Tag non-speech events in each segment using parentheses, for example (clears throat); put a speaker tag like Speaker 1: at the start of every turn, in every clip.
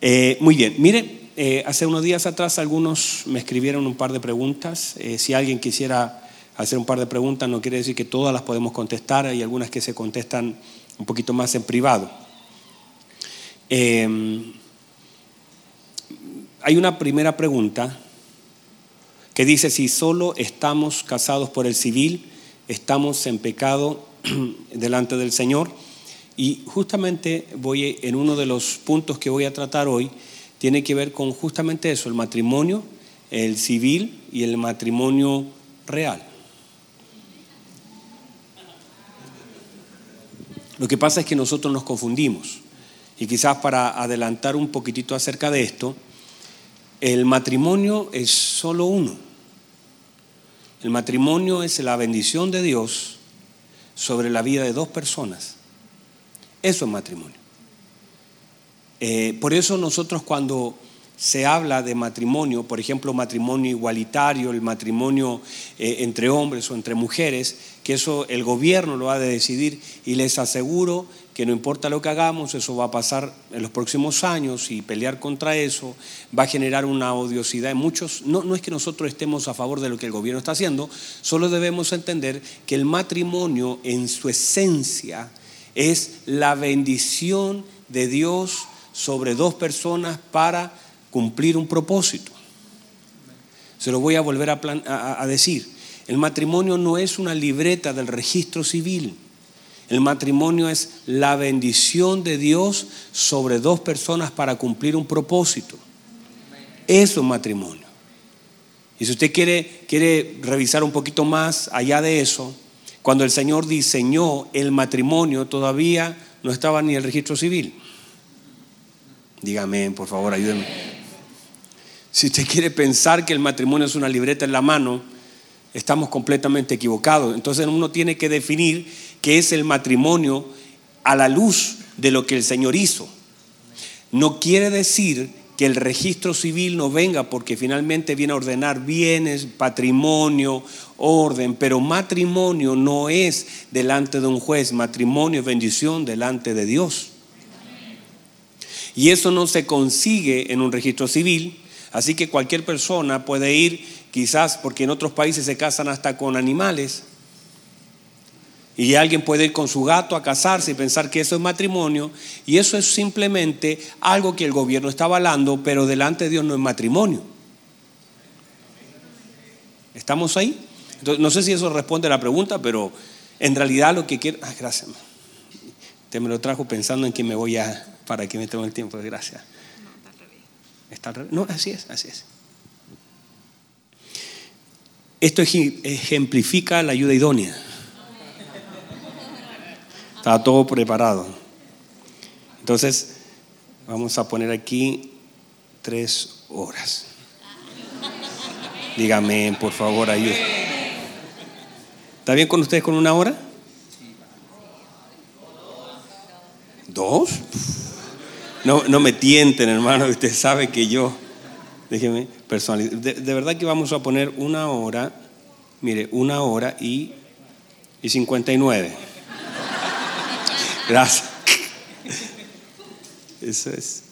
Speaker 1: Eh, muy bien, mire, eh, hace unos días atrás algunos me escribieron un par de preguntas. Eh, si alguien quisiera hacer un par de preguntas, no quiere decir que todas las podemos contestar, hay algunas que se contestan un poquito más en privado. hay una primera pregunta que dice, si solo estamos casados por el civil, estamos en pecado (clears throat) delante del Señor. Y justamente voy en uno de los puntos que voy a tratar hoy, tiene que ver con justamente eso, el matrimonio, el civil y el matrimonio real. Lo que pasa es que nosotros nos confundimos. Y quizás para adelantar un poquitito acerca de esto, el matrimonio es solo uno. El matrimonio es la bendición de Dios sobre la vida de dos personas. Eso es matrimonio. Eh, por eso nosotros cuando se habla de matrimonio, por ejemplo, matrimonio igualitario, el matrimonio eh, entre hombres o entre mujeres, que eso el gobierno lo ha de decidir y les aseguro que no importa lo que hagamos, eso va a pasar en los próximos años y pelear contra eso va a generar una odiosidad en muchos. No, no es que nosotros estemos a favor de lo que el gobierno está haciendo, solo debemos entender que el matrimonio en su esencia, es la bendición de Dios sobre dos personas para cumplir un propósito. Se lo voy a volver a, decir. El matrimonio no es una libreta del registro civil. El matrimonio es la bendición de Dios sobre dos personas para cumplir un propósito. Eso es matrimonio. Y si usted quiere, quiere revisar un poquito más allá de eso, cuando el Señor diseñó el matrimonio, todavía no estaba ni el registro civil. Dígame, por favor, ayúdeme. Si usted quiere pensar que el matrimonio es una libreta en la mano, estamos completamente equivocados. Entonces uno tiene que definir qué es el matrimonio a la luz de lo que el Señor hizo. No quiere decir que el registro civil no venga porque finalmente viene a ordenar bienes, patrimonio, orden, pero matrimonio no es delante de un juez, matrimonio es bendición delante de Dios. Y eso no se consigue en un registro civil, así que cualquier persona puede ir, quizás porque en otros países se casan hasta con animales, y alguien puede ir con su gato a casarse y pensar que eso es matrimonio. Y eso es simplemente algo que el gobierno está avalando, pero delante de Dios no es matrimonio. ¿Estamos ahí? No sé si eso responde a la pregunta, pero en realidad lo que quiero... Ah, gracias. Usted me lo trajo pensando en que me voy a... Para que me tome el tiempo. Gracias. Está al revés. No, así es, así es. Esto ejemplifica la ayuda idónea. Está todo preparado. Entonces, vamos a poner aquí tres horas. Dígame, por favor, ayúdame. ¿Está bien con ustedes con una hora? ¿Dos? No, no me tienten, hermano, usted sabe que yo, déjeme personalizar. De, de, verdad que vamos a poner una hora, mire, una hora y, y 59. Gracias. Eso es.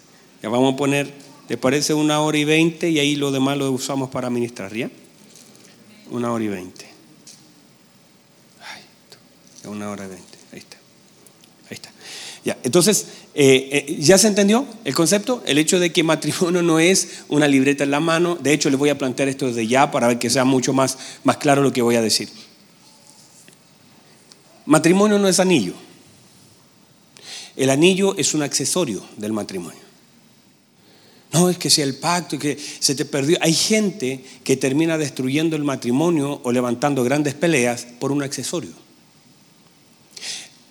Speaker 1: Ya vamos a poner, ¿te parece una hora y veinte? Y ahí lo demás lo usamos para administrar, ¿ya? Una hora y veinte. una hora y veinte. Ahí está. Ahí está. Ya, entonces, eh, eh, ¿ya se entendió el concepto? El hecho de que matrimonio no es una libreta en la mano. De hecho, les voy a plantear esto desde ya para ver que sea mucho más, más claro lo que voy a decir. Matrimonio no es anillo. El anillo es un accesorio del matrimonio. No, es que sea el pacto, que se te perdió. Hay gente que termina destruyendo el matrimonio o levantando grandes peleas por un accesorio.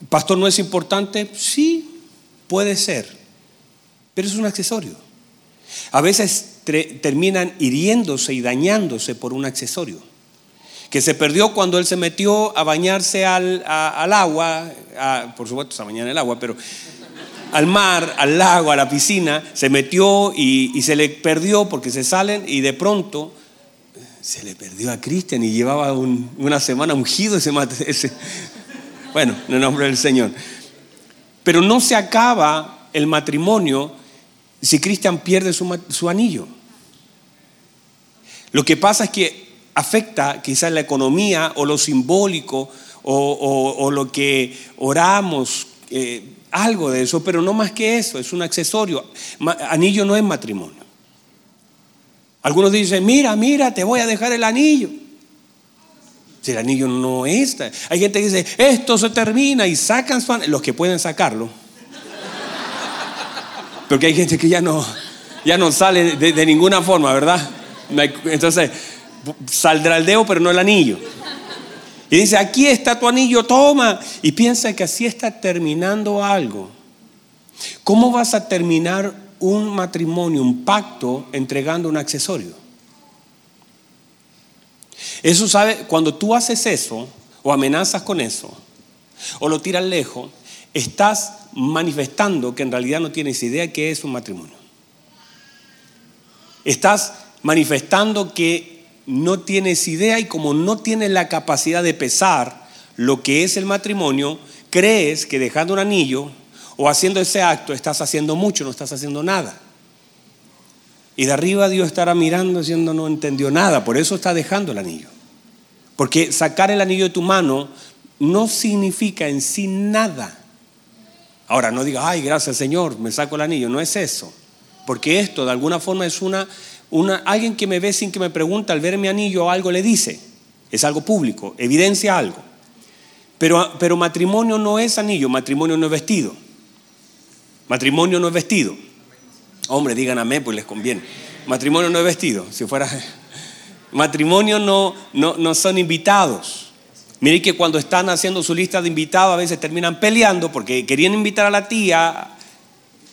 Speaker 1: ¿Pastor no es importante? Sí, puede ser, pero es un accesorio. A veces terminan hiriéndose y dañándose por un accesorio que se perdió cuando él se metió a bañarse al, agua, por supuesto bañar en el agua, pero al mar, al lago, a la piscina, se metió y, se le perdió porque se salen y de pronto se le perdió a Cristian y llevaba una semana ungido ese, ese bueno, en el nombre del Señor. Pero no se acaba el matrimonio si Cristian pierde su, anillo. Lo que pasa es que afecta quizás la economía o lo simbólico o, lo que oramos, eh, algo de eso, pero no más que eso, es un accesorio. Anillo no es matrimonio. Algunos dicen, mira, mira, te voy a dejar el anillo. Si el anillo no está. Hay gente que dice, esto se termina y sacan su anillo. Los que pueden sacarlo. Porque hay gente que ya no, ya no sale de, ninguna forma, ¿verdad? Entonces, saldrá el dedo, pero no el anillo. Y dice, aquí está tu anillo, toma. Y piensa que así está terminando algo. ¿Cómo vas a terminar un matrimonio, un pacto, entregando un accesorio? Eso sabe, cuando tú haces eso, o amenazas con eso, o lo tiras lejos, estás manifestando que en realidad no tienes idea qué es un matrimonio. Estás manifestando que no tienes idea y como no tienes la capacidad de pesar lo que es el matrimonio, crees que dejando un anillo o haciendo ese acto estás haciendo mucho, no estás haciendo nada. Y de arriba Dios estará mirando diciendo no entendió nada, por eso está dejando el anillo. Porque sacar el anillo de tu mano no significa en sí nada. Ahora no diga, ay, gracias Señor, me saco el anillo, no es eso. Porque esto de alguna forma es una, alguien que me ve sin que me pregunte, al ver mi anillo algo le dice. Es algo público, evidencia algo. Pero, pero matrimonio no es anillo, matrimonio no es vestido. Matrimonio no es vestido. Hombre, digan amén, pues les conviene. Matrimonio no es vestido. Si fuera. (laughs) Matrimonio no, no, no son invitados. Miren que cuando están haciendo su lista de invitados a veces terminan peleando porque querían invitar a la tía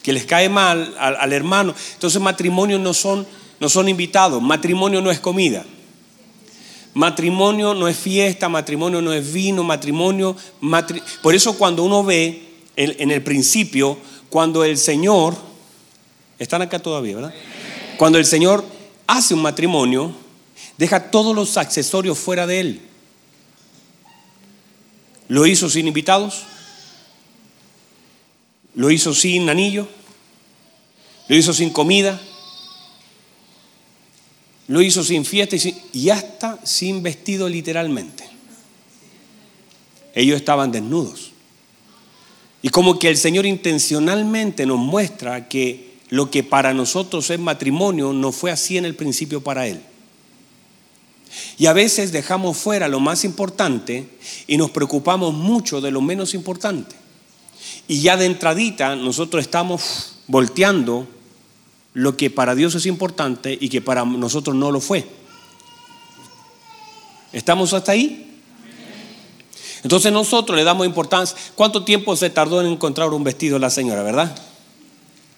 Speaker 1: que les cae mal, al, hermano. Entonces matrimonio no son, no son invitados, matrimonio no es comida. Matrimonio no es fiesta, matrimonio no es vino, matrimonio... Por eso cuando uno ve en el principio, cuando el Señor, están acá todavía, ¿verdad? Cuando el Señor hace un matrimonio, deja todos los accesorios fuera de él. Lo hizo sin invitados, lo hizo sin anillo, lo hizo sin comida, lo hizo sin fiesta y, y hasta sin vestido literalmente. Ellos estaban desnudos. Y como que el Señor intencionalmente nos muestra que lo que para nosotros es matrimonio no fue así en el principio para Él. Y a veces dejamos fuera lo más importante y nos preocupamos mucho de lo menos importante. Y ya de entradita nosotros estamos volteando lo que para Dios es importante y que para nosotros no lo fue. ¿Estamos hasta ahí? Entonces nosotros le damos importancia. ¿Cuánto tiempo se tardó en encontrar un vestido la señora, verdad?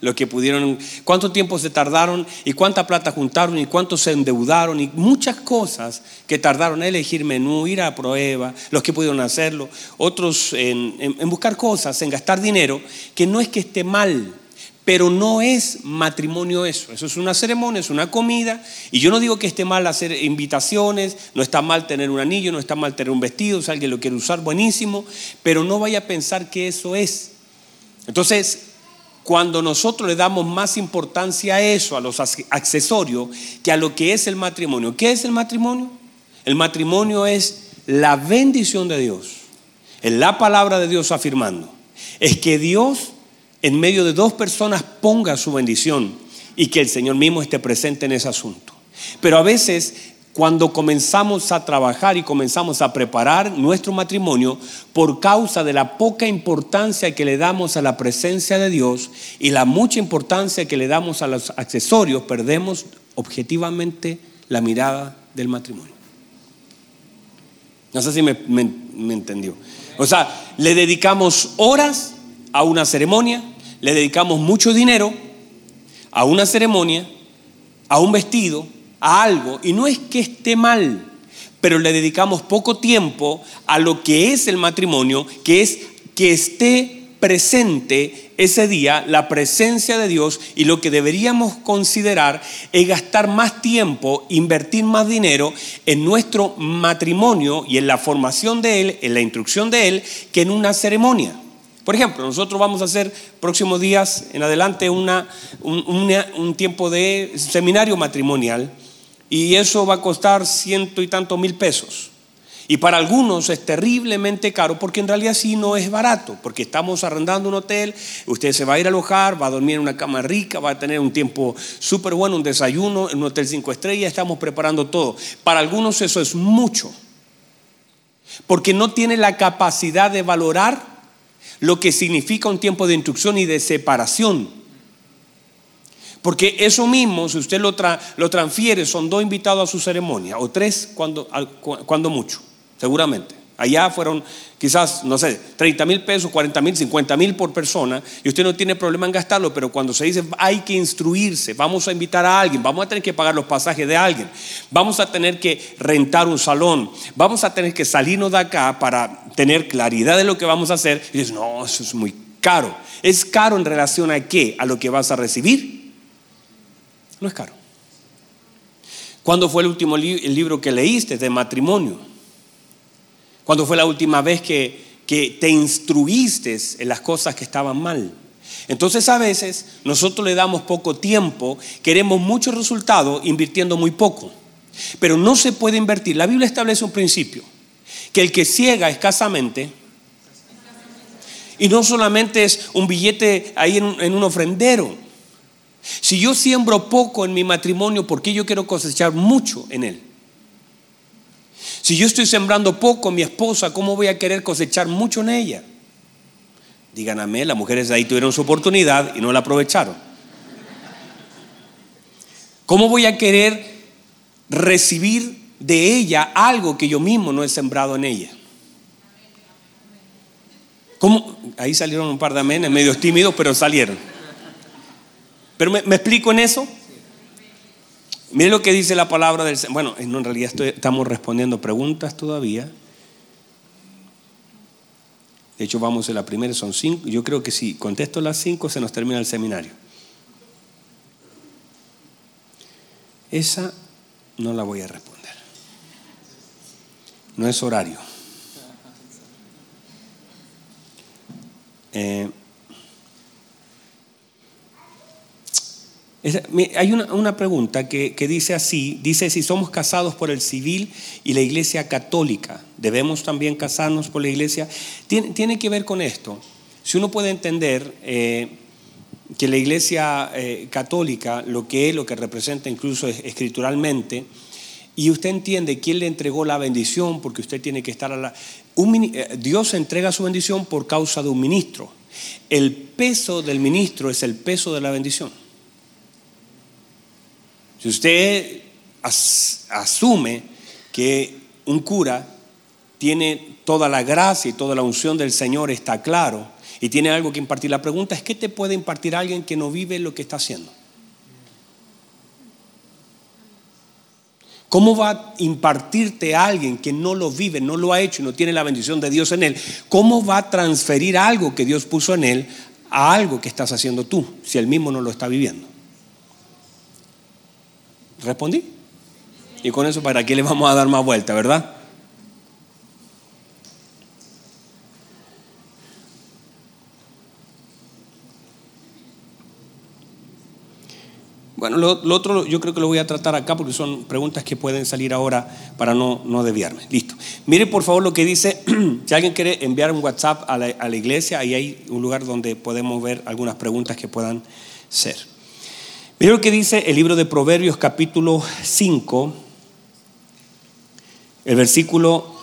Speaker 1: Lo que pudieron, cuánto tiempo se tardaron y cuánta plata juntaron y cuánto se endeudaron y muchas cosas que tardaron en elegir menú, ir a prueba, los que pudieron hacerlo, otros en, en buscar cosas, en gastar dinero, que no es que esté mal, pero no es matrimonio eso. Eso es una ceremonia, es una comida. Y yo no digo que esté mal hacer invitaciones, no está mal tener un anillo, no está mal tener un vestido, si alguien lo quiere usar, buenísimo, pero no vaya a pensar que eso es. Entonces, cuando nosotros le damos más importancia a eso, a los accesorios, que a lo que es el matrimonio. ¿Qué es el matrimonio? El matrimonio es la bendición de Dios, es la palabra de Dios afirmando. Es que Dios en medio de dos personas ponga su bendición y que el Señor mismo esté presente en ese asunto. Pero a veces cuando comenzamos a trabajar y comenzamos a preparar nuestro matrimonio por causa de la poca importancia que le damos a la presencia de Dios y la mucha importancia que le damos a los accesorios, perdemos objetivamente la mirada del matrimonio. No sé si me, entendió. O sea, le dedicamos horas a una ceremonia, le dedicamos mucho dinero a una ceremonia, a un vestido, a algo, y no es que esté mal, pero le dedicamos poco tiempo a lo que es el matrimonio, que es que esté presente ese día la presencia de Dios y lo que deberíamos considerar es gastar más tiempo, invertir más dinero en nuestro matrimonio y en la formación de Él, en la instrucción de Él, que en una ceremonia. Por ejemplo, nosotros vamos a hacer próximos días en adelante una, un, tiempo de seminario matrimonial y eso va a costar ciento y tantos mil pesos. Y para algunos es terriblemente caro porque en realidad sí no es barato, porque estamos arrendando un hotel, usted se va a ir a alojar, va a dormir en una cama rica, va a tener un tiempo súper bueno, un desayuno en un hotel cinco estrellas, estamos preparando todo. Para algunos eso es mucho, porque no tiene la capacidad de valorar lo que significa un tiempo de instrucción y de separación. Porque eso mismo, si usted lo, lo transfiere, son dos invitados a su ceremonia, o tres cuando, cuando mucho seguramente. Allá fueron quizás, no sé, 30 mil pesos, 40 mil, 50 mil por persona y usted no tiene problema en gastarlo, pero cuando se dice hay que instruirse, vamos a invitar a alguien, vamos a tener que pagar los pasajes de alguien, vamos a tener que rentar un salón, vamos a tener que salirnos de acá para tener claridad de lo que vamos a hacer, y dices, no, eso es muy caro. ¿Es caro en relación a qué? ¿A lo que vas a recibir? No es caro. ¿Cuándo fue el último el libro que leíste de matrimonio? ¿Cuándo fue la última vez que, que te instruiste en las cosas que estaban mal? Entonces a veces nosotros le damos poco tiempo, queremos mucho resultado invirtiendo muy poco. Pero no se puede invertir. La Biblia establece un principio, que el que ciega escasamente, y no solamente es un billete ahí en, en un ofrendero. Si yo siembro poco en mi matrimonio, ¿por qué yo quiero cosechar mucho en él? Si yo estoy sembrando poco mi esposa, ¿cómo voy a querer cosechar mucho en ella? Digan amén, las mujeres de ahí tuvieron su oportunidad y no la aprovecharon. ¿Cómo voy a querer recibir de ella algo que yo mismo no he sembrado en ella? ¿Cómo? Ahí salieron un par de amenes, medios tímidos, pero salieron. Pero me, me explico en eso. Mire lo que dice la palabra del Señor. Bueno, en realidad estamos respondiendo preguntas todavía. De hecho, vamos a la primera, son cinco. Yo creo que si contesto las cinco, se nos termina el seminario. Esa no la voy a responder. No es horario. Eh, Hay una, pregunta que, dice así, dice si somos casados por el civil y la iglesia católica, ¿debemos también casarnos por la iglesia? Tiene, que ver con esto. Si uno puede entender eh, que la iglesia eh, católica, lo que es, lo que representa incluso escrituralmente, y usted entiende quién le entregó la bendición, porque usted tiene que estar a la... Eh, Dios entrega su bendición por causa de un ministro. El peso del ministro es el peso de la bendición. Si usted asume que un cura tiene toda la gracia y toda la unción del Señor, está claro, y tiene algo que impartir, la pregunta es, ¿qué te puede impartir alguien que no vive lo que está haciendo? ¿Cómo va a impartirte a alguien que no lo vive, no lo ha hecho y no tiene la bendición de Dios en él? ¿Cómo va a transferir algo que Dios puso en él a algo que estás haciendo tú, si él mismo no lo está viviendo? ¿Respondí? Y con eso, ¿para qué le vamos a dar más vuelta, verdad? Bueno, lo, otro yo creo que lo voy a tratar acá porque son preguntas que pueden salir ahora para no, no desviarme. Listo. Mire por favor lo que dice, (clears throat) si alguien quiere enviar un WhatsApp a la, a la iglesia, ahí hay un lugar donde podemos ver algunas preguntas que puedan ser. Mira lo que dice el libro de Proverbios capítulo 5, el versículo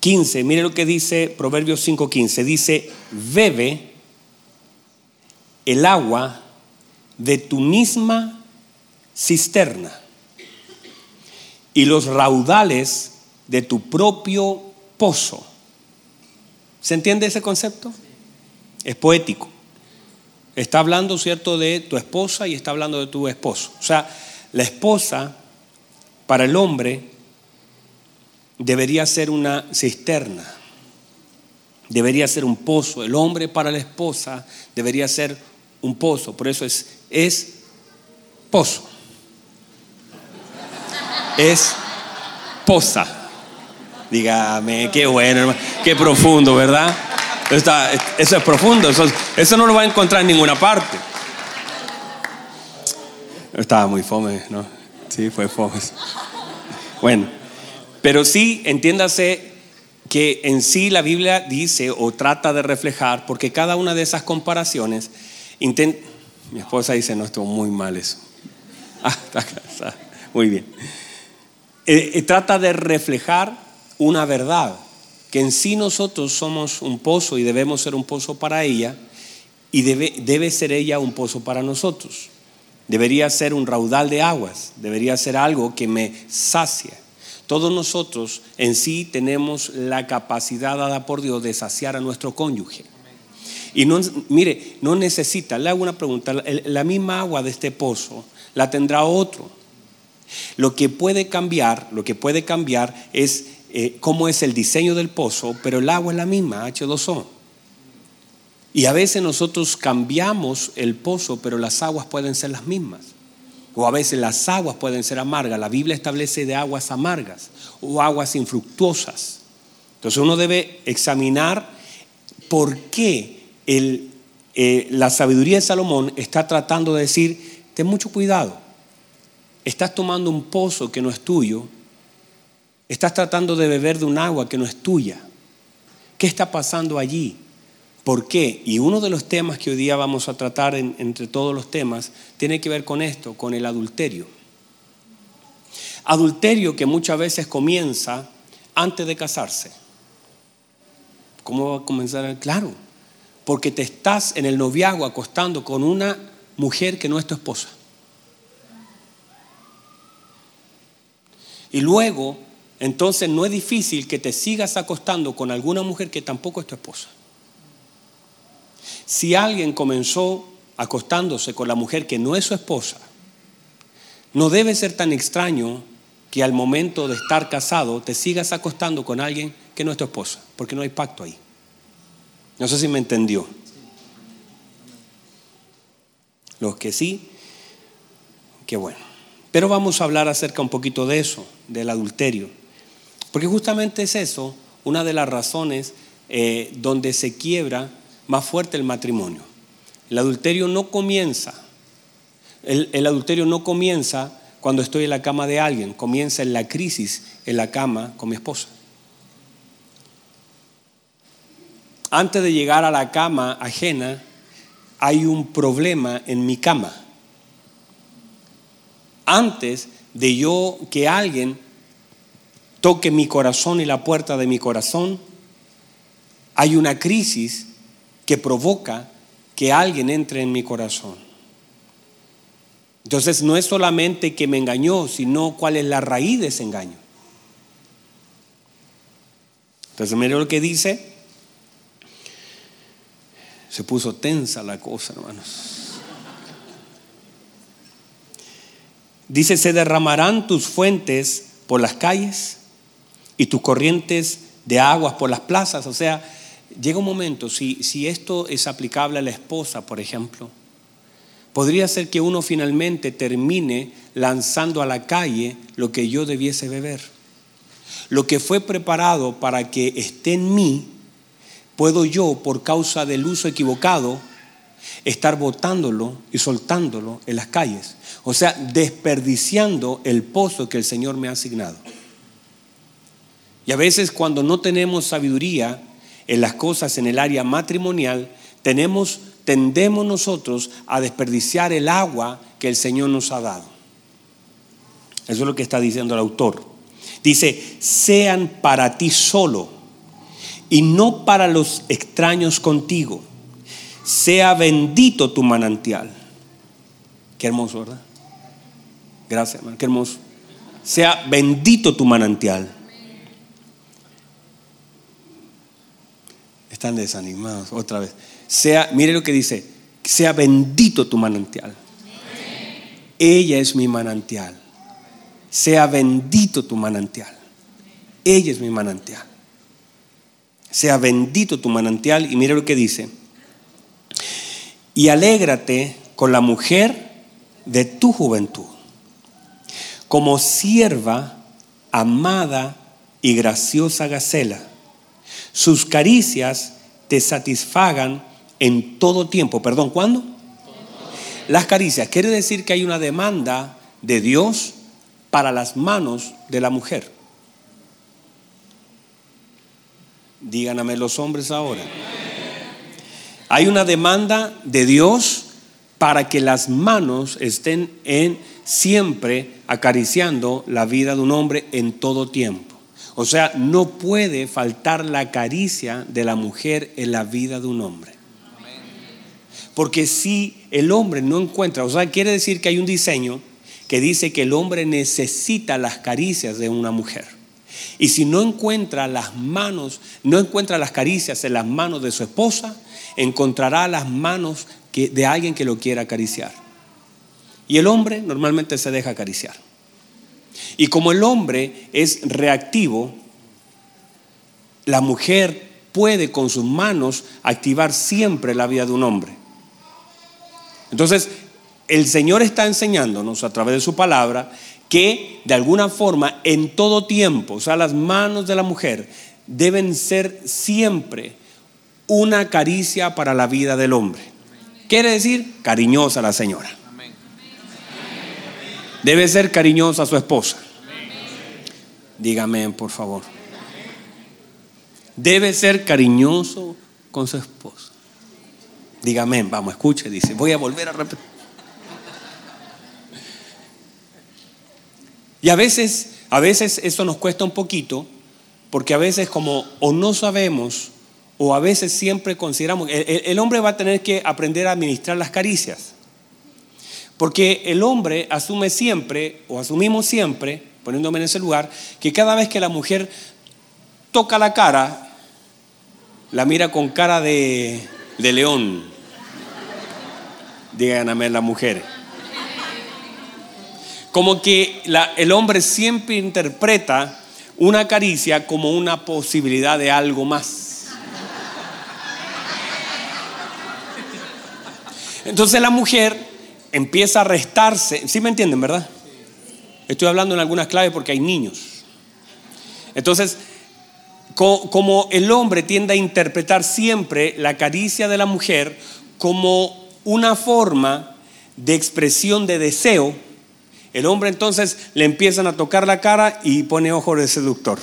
Speaker 1: 15. Mire lo que dice Proverbios 5:15. Dice, bebe el agua de tu misma cisterna y los raudales de tu propio pozo. ¿Se entiende ese concepto? Es poético. Está hablando, ¿cierto?, de tu esposa y está hablando de tu esposo. O sea, la esposa para el hombre debería ser una cisterna, debería ser un pozo. El hombre para la esposa debería ser un pozo. Por eso es, es pozo. Es posa. Dígame, qué bueno, hermano. Qué profundo, ¿verdad? Eso es profundo, eso, eso no lo va a encontrar en ninguna parte. Estaba muy fome, ¿no? Sí, fue fome. Bueno, pero sí, entiéndase que en sí la Biblia dice o trata de reflejar, porque cada una de esas comparaciones, mi esposa dice, no, estuvo muy mal eso. (laughs) Ah, está, muy bien. Eh, eh, trata de reflejar una verdad, que en sí nosotros somos un pozo y debemos ser un pozo para ella, y debe, debe ser ella un pozo para nosotros. Debería ser un raudal de aguas, debería ser algo que me sacia. Todos nosotros en sí tenemos la capacidad dada por Dios de saciar a nuestro cónyuge. Y no, mire, no necesita, le hago una pregunta, la misma agua de este pozo la tendrá otro. Lo que puede cambiar, lo que puede cambiar es eh, cómo es el diseño del pozo, pero el agua es la misma, H2O. Y a veces nosotros cambiamos el pozo, pero las aguas pueden ser las mismas. O a veces las aguas pueden ser amargas. La Biblia establece de aguas amargas o aguas infructuosas. Entonces uno debe examinar por qué eh, la sabiduría de Salomón está tratando de decir, ten mucho cuidado. Estás tomando un pozo que no es tuyo. Estás tratando de beber de un agua que no es tuya. ¿Qué está pasando allí? ¿Por qué? Y uno de los temas que hoy día vamos a tratar entre todos los temas tiene que ver con esto, con el adulterio. Adulterio que muchas veces comienza antes de casarse. ¿Cómo va a comenzar? Claro, porque te estás en el noviazgo acostando con una mujer que no es tu esposa. Y luego, entonces no es difícil que te sigas acostando con alguna mujer que tampoco es tu esposa. Si alguien comenzó acostándose con la mujer que no es su esposa, no debe ser tan extraño que al momento de estar casado te sigas acostando con alguien que no es tu esposa, porque no hay pacto ahí. No sé si me entendió. Los que sí, qué bueno. Pero vamos a hablar acerca un poquito de eso, del adulterio. Porque justamente es eso, una de las razones eh, donde se quiebra más fuerte el matrimonio. El adulterio no comienza, el, adulterio no comienza cuando estoy en la cama de alguien, comienza en la crisis en la cama con mi esposa. Antes de llegar a la cama ajena, hay un problema en mi cama. Antes de yo que alguien toque mi corazón y la puerta de mi corazón, hay una crisis que provoca que alguien entre en mi corazón. Entonces no es solamente que me engañó, sino cuál es la raíz de ese engaño. Entonces mire lo que dice. Se puso tensa la cosa, hermanos. Dice, se derramarán tus fuentes por las calles y tus corrientes de aguas por las plazas. O sea, llega un momento, si, si esto es aplicable a la esposa, por ejemplo, podría ser que uno finalmente termine lanzando a la calle lo que yo debiese beber. Lo que fue preparado para que esté en mí, puedo yo, por causa del uso equivocado, estar botándolo y soltándolo en las calles. O sea, desperdiciando el pozo que el Señor me ha asignado. Y a veces cuando no tenemos sabiduría, en las cosas en el área matrimonial, tenemos, tendemos nosotros a desperdiciar el agua que el Señor nos ha dado. Eso es lo que está diciendo el autor. Dice, sean para ti solo y no para los extraños contigo. Sea bendito tu manantial. Qué hermoso, ¿verdad? Gracias, hermano. Qué hermoso. Sea bendito tu manantial. Están desanimados. Otra vez. Sea, mire lo que dice, sea bendito tu manantial. Ella es mi manantial. Sea bendito tu manantial. Ella es mi manantial. Sea bendito tu manantial. Y mire lo que dice. Y alégrate con la mujer de tu juventud, como sierva amada y graciosa gacela. Sus caricias te satisfagan en todo tiempo. Perdón, ¿cuándo? Las caricias. Quiere decir que hay una demanda de Dios para las manos de la mujer. Díganme los hombres ahora. Hay una demanda de Dios para que las manos estén en siempre acariciando la vida de un hombre en todo tiempo. O sea, no puede faltar la caricia de la mujer en la vida de un hombre. Porque si el hombre no encuentra, o sea, quiere decir que hay un diseño que dice que el hombre necesita las caricias de una mujer. Y si no encuentra las manos, no encuentra las caricias en las manos de su esposa, encontrará las manos de alguien que lo quiera acariciar. Y el hombre normalmente se deja acariciar. Y como el hombre es reactivo, la mujer puede con sus manos activar siempre la vida de un hombre. Entonces, el Señor está enseñándonos a través de su palabra que de alguna forma en todo tiempo, o sea, las manos de la mujer deben ser siempre una caricia para la vida del hombre. Quiere decir cariñosa la señora. Debe ser cariñosa a su esposa. Dígame, por favor. Debe ser cariñoso con su esposa. Dígame, vamos, escuche, dice. Voy a volver a repetir. Y a veces, a veces eso nos cuesta un poquito, porque a veces como o no sabemos, o a veces siempre consideramos, el, el hombre va a tener que aprender a administrar las caricias. Porque el hombre asume siempre, o asumimos siempre, poniéndome en ese lugar, que cada vez que la mujer toca la cara, la mira con cara de, de león. Díganme la mujer. Como que el hombre siempre interpreta una caricia como una posibilidad de algo más. Entonces la mujer empieza a restarse, ¿sí me entienden, verdad? Estoy hablando en algunas claves porque hay niños. Entonces, como el hombre tiende a interpretar siempre la caricia de la mujer como una forma de expresión de deseo, el hombre entonces le empiezan a tocar la cara y pone ojo de seductor.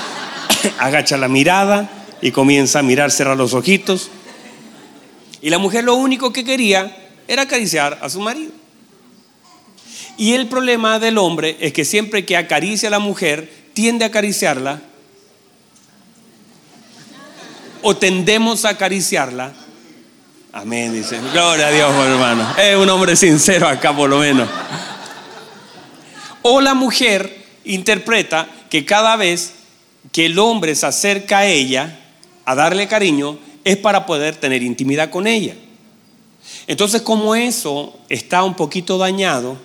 Speaker 1: (coughs) Agacha la mirada y comienza a mirar, cerrar los ojitos. Y la mujer lo único que quería era acariciar a su marido. Y el problema del hombre es que siempre que acaricia a la mujer, tiende a acariciarla o tendemos a acariciarla. Amén, dice. Gloria a Dios, hermano. Es un hombre sincero acá por lo menos. O la mujer interpreta que cada vez que el hombre se acerca a ella a darle cariño es para poder tener intimidad con ella. Entonces, como eso está un poquito dañado,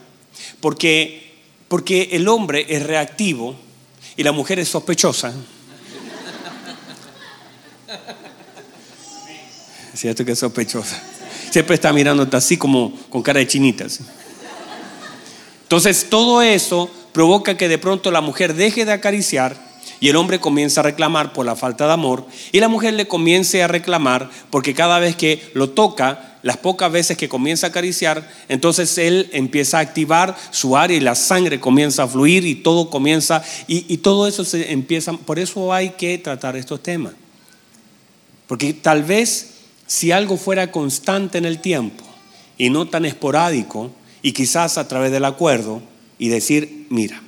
Speaker 1: porque, porque el hombre es reactivo y la mujer es sospechosa. ¿Cierto que es sospechosa? Siempre está mirándote así como con cara de chinitas. Entonces todo eso provoca que de pronto la mujer deje de acariciar y el hombre comienza a reclamar por la falta de amor y la mujer le comience a reclamar porque cada vez que lo toca, las pocas veces que comienza a acariciar, entonces él empieza a activar su área y la sangre comienza a fluir y todo comienza y, y todo eso se empieza, por eso hay que tratar estos temas. Porque tal vez si algo fuera constante en el tiempo y no tan esporádico, y quizás a través del acuerdo y decir, mira,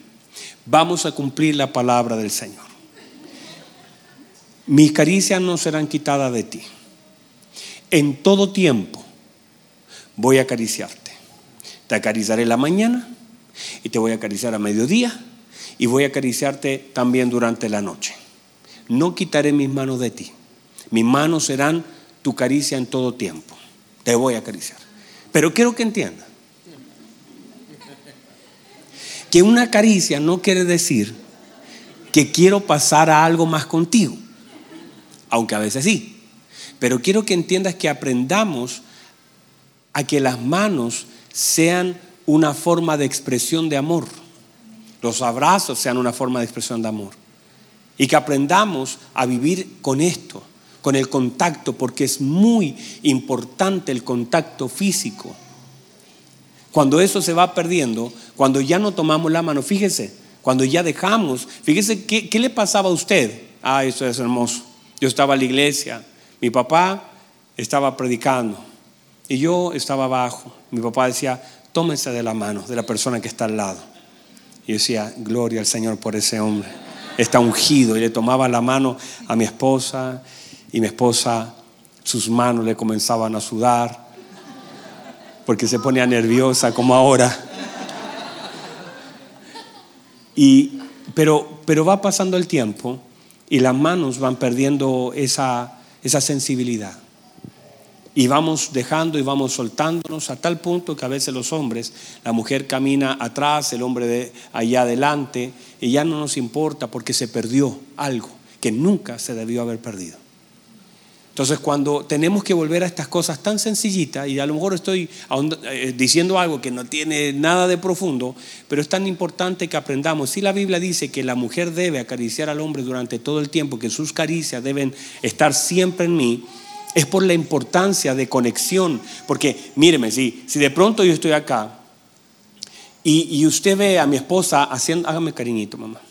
Speaker 1: vamos a cumplir la palabra del Señor. Mis caricias no serán quitadas de ti. En todo tiempo voy a acariciarte. Te acariciaré la mañana y te voy a acariciar a mediodía y voy a acariciarte también durante la noche. No quitaré mis manos de ti. Mis manos serán tu caricia en todo tiempo. Te voy a acariciar. Pero quiero que entiendas que una caricia no quiere decir que quiero pasar a algo más contigo, aunque a veces sí. Pero quiero que entiendas que aprendamos a que las manos sean una forma de expresión de amor. Los abrazos sean una forma de expresión de amor. y que aprendamos a vivir con esto, con el contacto, porque es muy importante el contacto físico. Cuando eso se va perdiendo, cuando ya no tomamos la mano, fíjese, cuando ya dejamos, fíjese qué, qué le pasaba a usted. Ah, eso es hermoso. Yo estaba en la iglesia, mi papá estaba predicando y yo estaba abajo. Mi papá decía, tómese de la mano de la persona que está al lado. Y decía, gloria al Señor por ese hombre está ungido. Y le tomaba la mano a mi esposa y mi esposa, sus manos le comenzaban a sudar porque se ponía nerviosa como ahora. Y, pero, pero va pasando el tiempo y las manos van perdiendo esa, esa sensibilidad. Y vamos dejando y vamos soltándonos a tal punto que a veces los hombres, la mujer camina atrás, el hombre de allá adelante, y ya no nos importa porque se perdió algo que nunca se debió haber perdido. Entonces, cuando tenemos que volver a estas cosas tan sencillitas, y a lo mejor estoy eh, diciendo algo que no tiene nada de profundo, pero es tan importante que aprendamos. Si la Biblia dice que la mujer debe acariciar al hombre durante todo el tiempo, que sus caricias deben estar siempre en mí, es por la importancia de conexión. Porque míreme, si, si de pronto yo estoy acá y, y usted ve a mi esposa haciendo, hágame cariñito, mamá.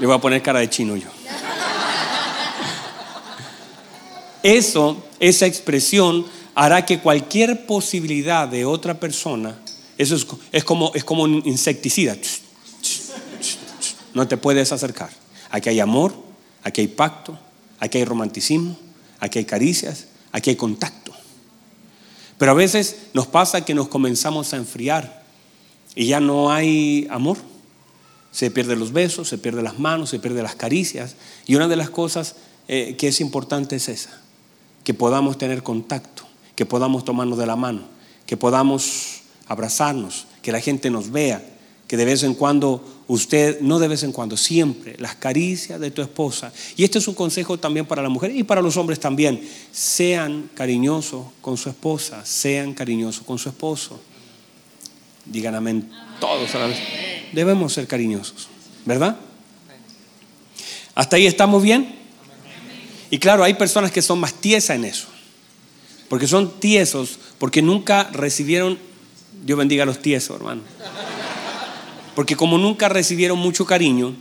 Speaker 1: Le voy a poner cara de chino yo. Eso, esa expresión, hará que cualquier posibilidad de otra persona, eso es, como, es como un insecticida. No te puedes acercar. Aquí hay amor, Aquí hay pacto, aquí hay romanticismo, aquí hay caricias, aquí hay contacto. Pero a veces nos pasa que nos comenzamos a enfriar y ya no hay amor. Se pierden los besos, se pierden las manos, se pierden las caricias. Y una de las cosas eh, que es importante es esa, que podamos tener contacto, que podamos tomarnos de la mano, que podamos abrazarnos, que la gente nos vea, que de vez en cuando usted, no de vez en cuando, siempre, las caricias de tu esposa. Y este es un consejo también para la mujer y para los hombres también. Sean cariñosos con su esposa, sean cariñosos con su esposo. Digan amén todos a la vez. Debemos ser cariñosos, ¿verdad? ¿Hasta ahí estamos bien? Y claro, hay personas que son más tiesas en eso. Porque son tiesos, porque nunca recibieron, Dios bendiga a los tiesos, hermano porque como nunca recibieron mucho cariño,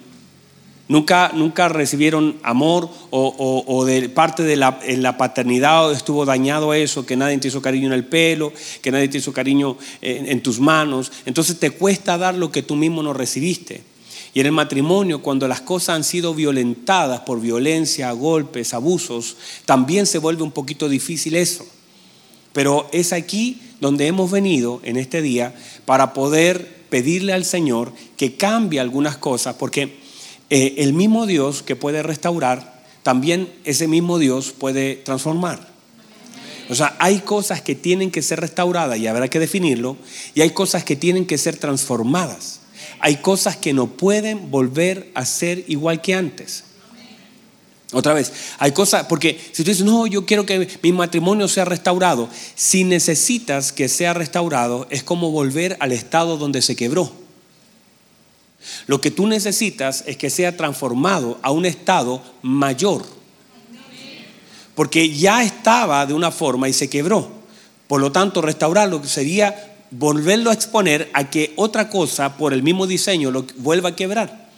Speaker 1: nunca, nunca recibieron amor o, de parte de la, en la paternidad estuvo dañado eso, que nadie te hizo cariño en el pelo, que nadie te hizo cariño en, en tus manos, entonces te cuesta dar lo que tú mismo no recibiste. Y en el matrimonio, cuando las cosas han sido violentadas por violencia, golpes, abusos, también se vuelve un poquito difícil eso. Pero es aquí donde hemos venido en este día para poder pedirle al Señor que cambie algunas cosas, porque eh, el mismo Dios que puede restaurar, también ese mismo Dios puede transformar. O sea, hay cosas que tienen que ser restauradas y habrá que definirlo, y hay cosas que tienen que ser transformadas. Hay cosas que no pueden volver a ser igual que antes. Otra vez, hay cosas, porque si tú dices, no, yo quiero que mi matrimonio sea restaurado, si necesitas que sea restaurado, es como volver al estado donde se quebró. Lo que tú necesitas es que sea transformado a un estado mayor. Porque ya estaba de una forma y se quebró. Por lo tanto, restaurarlo sería volverlo a exponer a que otra cosa por el mismo diseño lo vuelva a quebrar.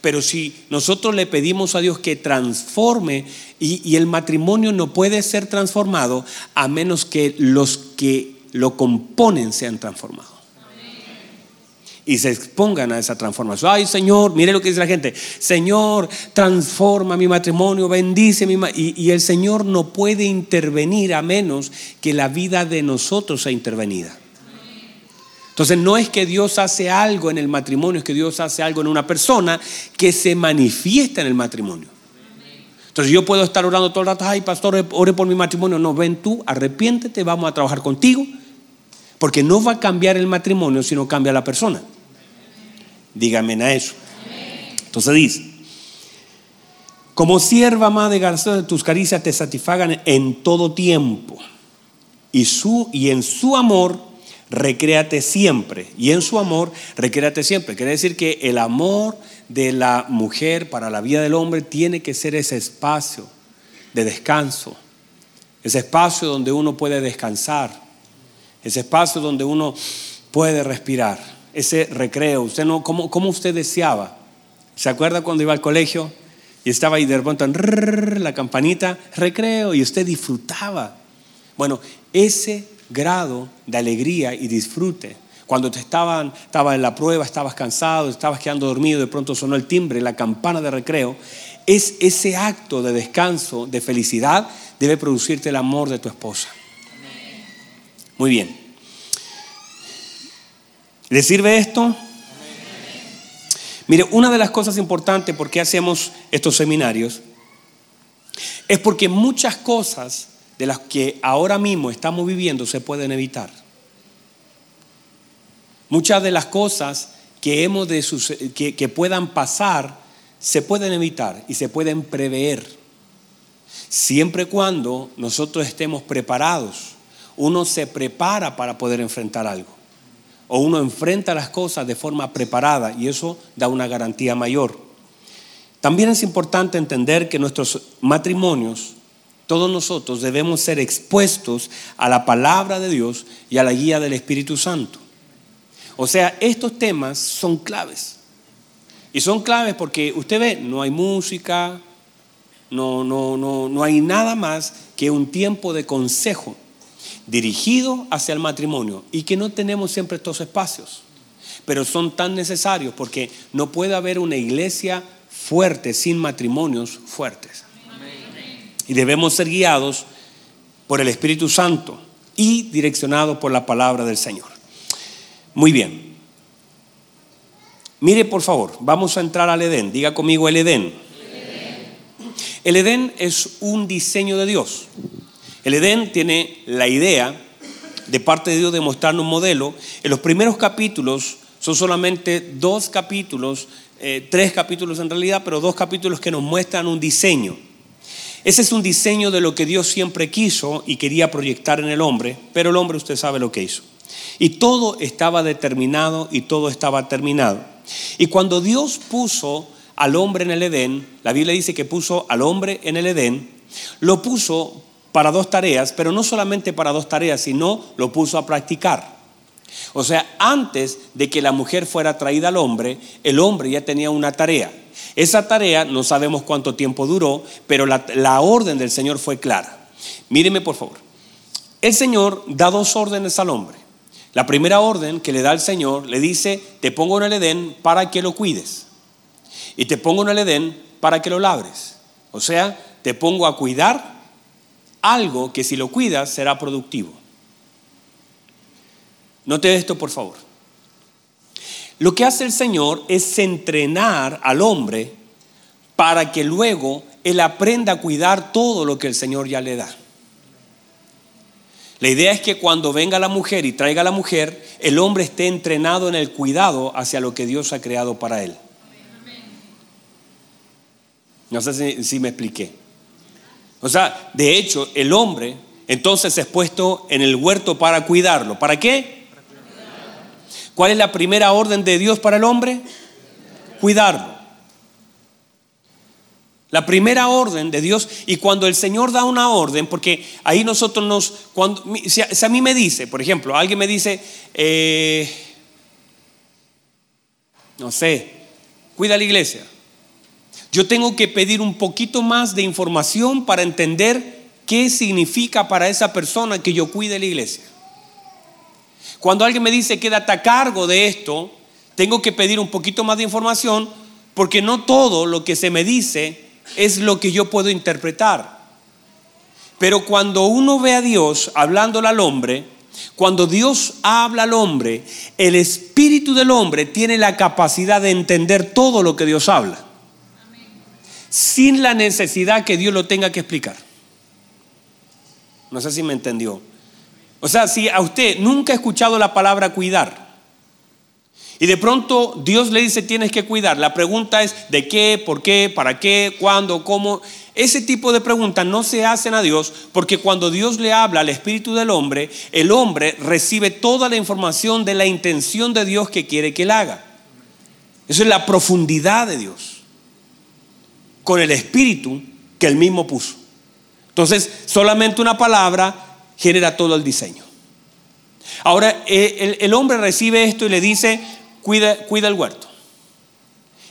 Speaker 1: Pero si nosotros le pedimos a Dios que transforme y, el matrimonio no puede ser transformado a menos que los que lo componen sean transformados. Y se expongan a esa transformación. Ay Señor, mire lo que dice la gente. Señor, transforma mi matrimonio, bendice mi matrimonio. Y, y el Señor no puede intervenir a menos que la vida de nosotros sea intervenida. Entonces no es que Dios hace algo en el matrimonio, es que Dios hace algo en una persona que se manifiesta en el matrimonio. Entonces yo puedo estar orando todo el rato, ay pastor, ore por mi matrimonio. No, ven tú, arrepiéntete, vamos a trabajar contigo. Porque no va a cambiar el matrimonio, sino cambia la persona. Dígame a eso. Entonces dice, como sierva más de tus caricias te satisfagan en todo tiempo. Y, su, y en su amor recréate siempre. Y en su amor, recréate siempre. Quiere decir que el amor de la mujer para la vida del hombre tiene que ser ese espacio de descanso. Ese espacio donde uno puede descansar. Ese espacio donde uno puede respirar. Ese recreo. Usted no, ¿cómo, cómo usted deseaba? ¿Se acuerda cuando iba al colegio? Y estaba ahí de repente la campanita, recreo, y usted disfrutaba. Bueno, ese grado de alegría y disfrute. Cuando te estaban, estaba en la prueba, estabas cansado, estabas quedando dormido, de pronto sonó el timbre, la campana de recreo, es ese acto de descanso, de felicidad, debe producirte el amor de tu esposa. Muy bien. ¿Le sirve esto? Mire, una de las cosas importantes por qué hacemos estos seminarios es porque muchas cosas de las que ahora mismo estamos viviendo se pueden evitar. Muchas de las cosas que, hemos que puedan pasar se pueden evitar y se pueden prever. Siempre y cuando nosotros estemos preparados, uno se prepara para poder enfrentar algo. O uno enfrenta las cosas de forma preparada y eso da una garantía mayor. También es importante entender que nuestros matrimonios todos nosotros debemos ser expuestos a la palabra de Dios y a la guía del Espíritu Santo. O sea, estos temas son claves. Y son claves porque usted ve, no hay música, no, no, no, no hay nada más que un tiempo de consejo dirigido hacia el matrimonio y que no tenemos siempre estos espacios, pero son tan necesarios porque no puede haber una iglesia fuerte sin matrimonios fuertes y debemos ser guiados por el Espíritu Santo y direccionados por la palabra del Señor. Muy bien. Mire, por favor, vamos a entrar al Edén. Diga conmigo el Edén. El Edén es un diseño de Dios. El Edén tiene la idea de parte de Dios de mostrarnos un modelo. En los primeros capítulos son solamente dos capítulos, eh, tres capítulos en realidad, pero dos capítulos que nos muestran un diseño. Ese es un diseño de lo que Dios siempre quiso y quería proyectar en el hombre, pero el hombre usted sabe lo que hizo. Y todo estaba determinado y todo estaba terminado. Y cuando Dios puso al hombre en el Edén, la Biblia dice que puso al hombre en el Edén, lo puso para dos tareas, pero no solamente para dos tareas, sino lo puso a practicar. O sea, antes de que la mujer fuera traída al hombre, el hombre ya tenía una tarea. Esa tarea no sabemos cuánto tiempo duró, pero la, orden del Señor fue clara. Míreme por favor. El Señor da dos órdenes al hombre. La primera orden que le da el Señor le dice, te pongo en el Edén para que lo cuides. Y te pongo en el Edén para que lo labres. O sea, te pongo a cuidar algo que si lo cuidas será productivo. Note esto, por favor. Lo que hace el Señor es entrenar al hombre para que luego él aprenda a cuidar todo lo que el Señor ya le da. La idea es que cuando venga la mujer y traiga a la mujer, el hombre esté entrenado en el cuidado hacia lo que Dios ha creado para él. No sé si, me expliqué. O sea, de hecho, el hombre entonces es puesto en el huerto para cuidarlo. ¿Para qué? ¿Cuál es la primera orden de Dios para el hombre? Cuidarlo. La primera orden de Dios, y cuando el Señor da una orden, porque ahí nosotros nos, cuando, si a, mí me dice, por ejemplo, alguien me dice, eh, no sé, cuida la iglesia. Yo tengo que pedir un poquito más de información para entender qué significa para esa persona que yo cuide la iglesia. Cuando alguien me dice quédate a cargo de esto, tengo que pedir un poquito más de información porque no todo lo que se me dice es lo que yo puedo interpretar. Pero cuando uno ve a Dios hablándole al hombre, cuando Dios habla al hombre, el espíritu del hombre tiene la capacidad de entender todo lo que Dios habla, sin la necesidad que Dios lo tenga que explicar. No sé si me entendió. O sea, si a usted nunca ha escuchado la palabra cuidar Y de pronto Dios le dice, tienes que cuidar. La pregunta es, ¿de qué? ¿Por qué? ¿Para qué? ¿Cuándo? ¿Cómo? Ese tipo de preguntas no se hacen a Dios porque cuando Dios le habla al espíritu del hombre, el hombre recibe toda la información de la intención de Dios que quiere que él haga. Eso es la profundidad de Dios. Con el espíritu que él mismo puso. Entonces, solamente una palabra genera todo el diseño. Ahora, eh, el, hombre recibe esto y le dice, cuida, cuida el huerto.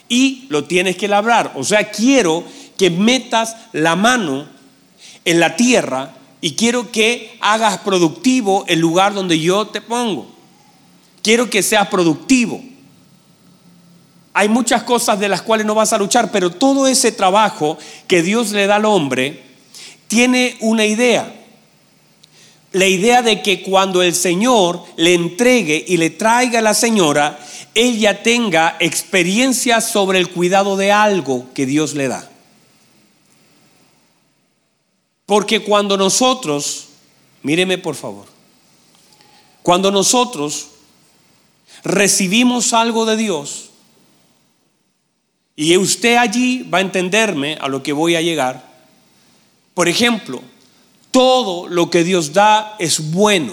Speaker 1: Y lo tienes que labrar. O sea, quiero que metas la mano en la tierra y quiero que hagas productivo el lugar donde yo te pongo. Quiero que seas productivo. Hay muchas cosas de las cuales no vas a luchar, pero todo ese trabajo que Dios le da al hombre tiene una idea la idea de que cuando el Señor le entregue y le traiga a la señora, ella tenga experiencia sobre el cuidado de algo que Dios le da. Porque cuando nosotros, míreme por favor, cuando nosotros recibimos algo de Dios, y usted allí va a entenderme a lo que voy a llegar, por ejemplo, todo lo que Dios da es bueno.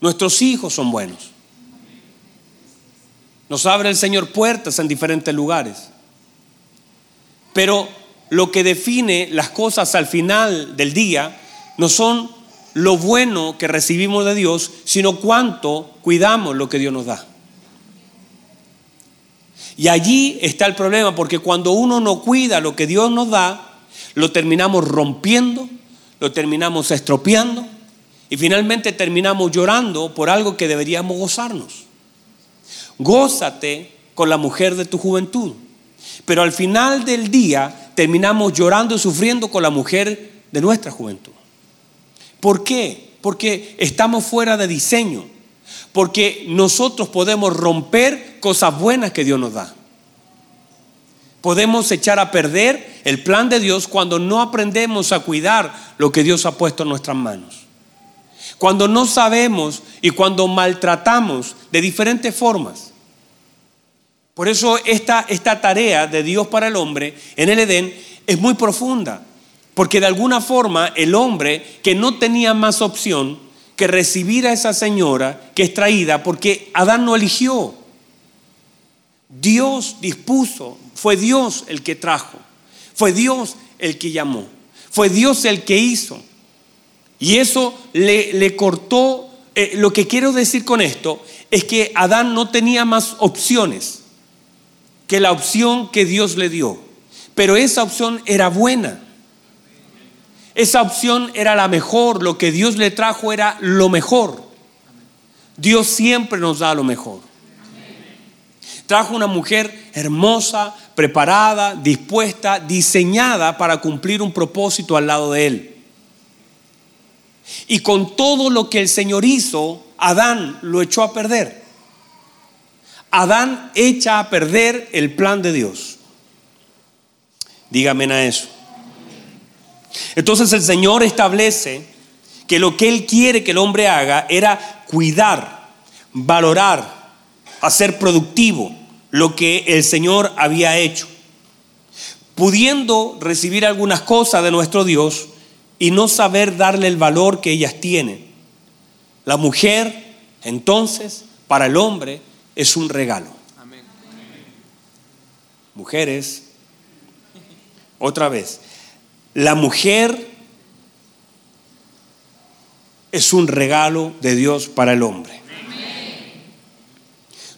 Speaker 1: Nuestros hijos son buenos. Nos abre el Señor puertas en diferentes lugares. Pero lo que define las cosas al final del día no son lo bueno que recibimos de Dios, sino cuánto cuidamos lo que Dios nos da. Y allí está el problema, porque cuando uno no cuida lo que Dios nos da, lo terminamos rompiendo, lo terminamos estropeando y finalmente terminamos llorando por algo que deberíamos gozarnos. Gózate con la mujer de tu juventud, pero al final del día terminamos llorando y sufriendo con la mujer de nuestra juventud. ¿Por qué? Porque estamos fuera de diseño porque nosotros podemos romper cosas buenas que Dios nos da. Podemos echar a perder el plan de Dios cuando no aprendemos a cuidar lo que Dios ha puesto en nuestras manos. Cuando no sabemos y cuando maltratamos de diferentes formas. Por eso esta, esta tarea de Dios para el hombre en el Edén es muy profunda. Porque de alguna forma el hombre que no tenía más opción, que recibir a esa señora que es traída porque Adán no eligió. Dios dispuso, fue Dios el que trajo, fue Dios el que llamó, fue Dios el que hizo. Y eso le, le cortó, eh, lo que quiero decir con esto es que Adán no tenía más opciones que la opción que Dios le dio, pero esa opción era buena. Esa opción era la mejor, lo que Dios le trajo era lo mejor. Dios siempre nos da lo mejor. Trajo una mujer hermosa, preparada, dispuesta, diseñada para cumplir un propósito al lado de él. Y con todo lo que el Señor hizo, Adán lo echó a perder. Adán echa a perder el plan de Dios. Dígame a eso. Entonces el Señor establece que lo que Él quiere que el hombre haga era cuidar, valorar, hacer productivo lo que el Señor había hecho. Pudiendo recibir algunas cosas de nuestro Dios y no saber darle el valor que ellas tienen. La mujer, entonces, para el hombre es un regalo. Mujeres, otra vez, la mujer es un regalo de Dios para el hombre.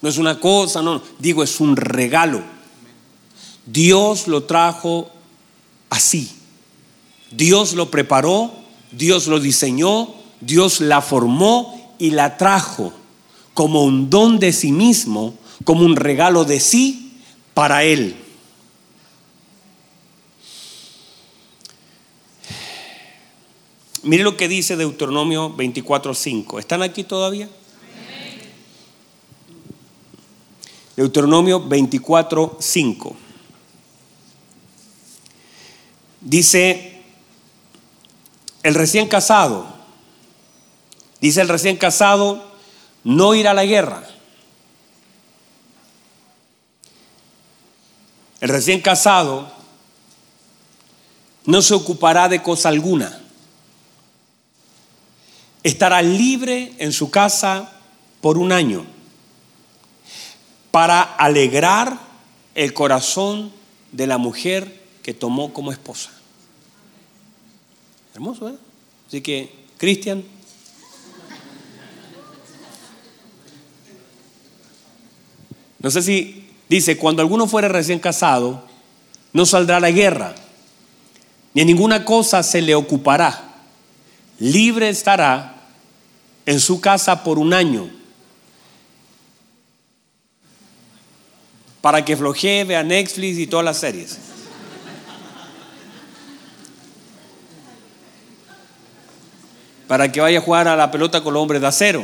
Speaker 1: No es una cosa, no, digo, es un regalo. Dios lo trajo así. Dios lo preparó, Dios lo diseñó, Dios la formó y la trajo como un don de sí mismo, como un regalo de sí para Él. Mire lo que dice Deuteronomio 24:5. ¿Están aquí todavía? Deuteronomio 24:5. Dice, el recién casado, Dice el recién casado, no ir a la guerra. El recién casado no se ocupará de cosa alguna. Estará libre en su casa por un año para alegrar el corazón de la mujer que tomó como esposa. Hermoso, ¿eh? Así que, Cristian, no sé si dice, cuando alguno fuere recién casado, no saldrá a la guerra, ni en ninguna cosa se le ocupará. Libre estará en su casa por un año para que flojee, vea Netflix y todas las series. Para que vaya a jugar a la pelota con los hombres de acero.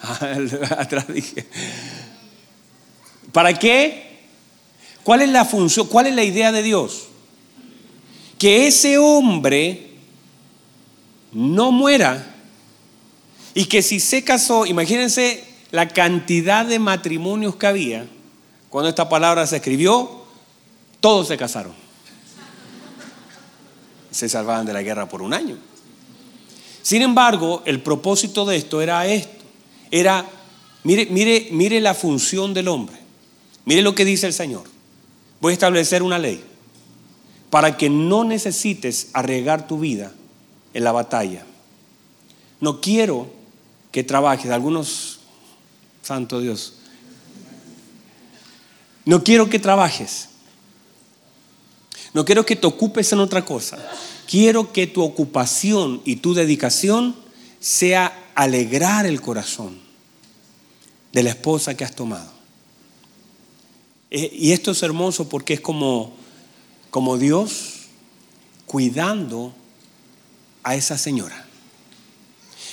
Speaker 1: (laughs) Atrás dije. ¿Para qué? ¿Cuál es la función? ¿Cuál es la idea de Dios? Que ese hombre no muera y que si se casó, imagínense la cantidad de matrimonios que había, cuando esta palabra se escribió, todos se casaron. Se salvaban de la guerra por un año. Sin embargo, el propósito de esto era esto. Era, mire, mire, mire la función del hombre. Mire lo que dice el Señor. Voy a establecer una ley para que no necesites arriesgar tu vida en la batalla. No quiero que trabajes. Algunos Santo Dios. No quiero que trabajes. No quiero que te ocupes en otra cosa. Quiero que tu ocupación y tu dedicación sea alegrar el corazón de la esposa que has tomado. Eh, y esto es hermoso porque es como, como Dios cuidando a esa señora.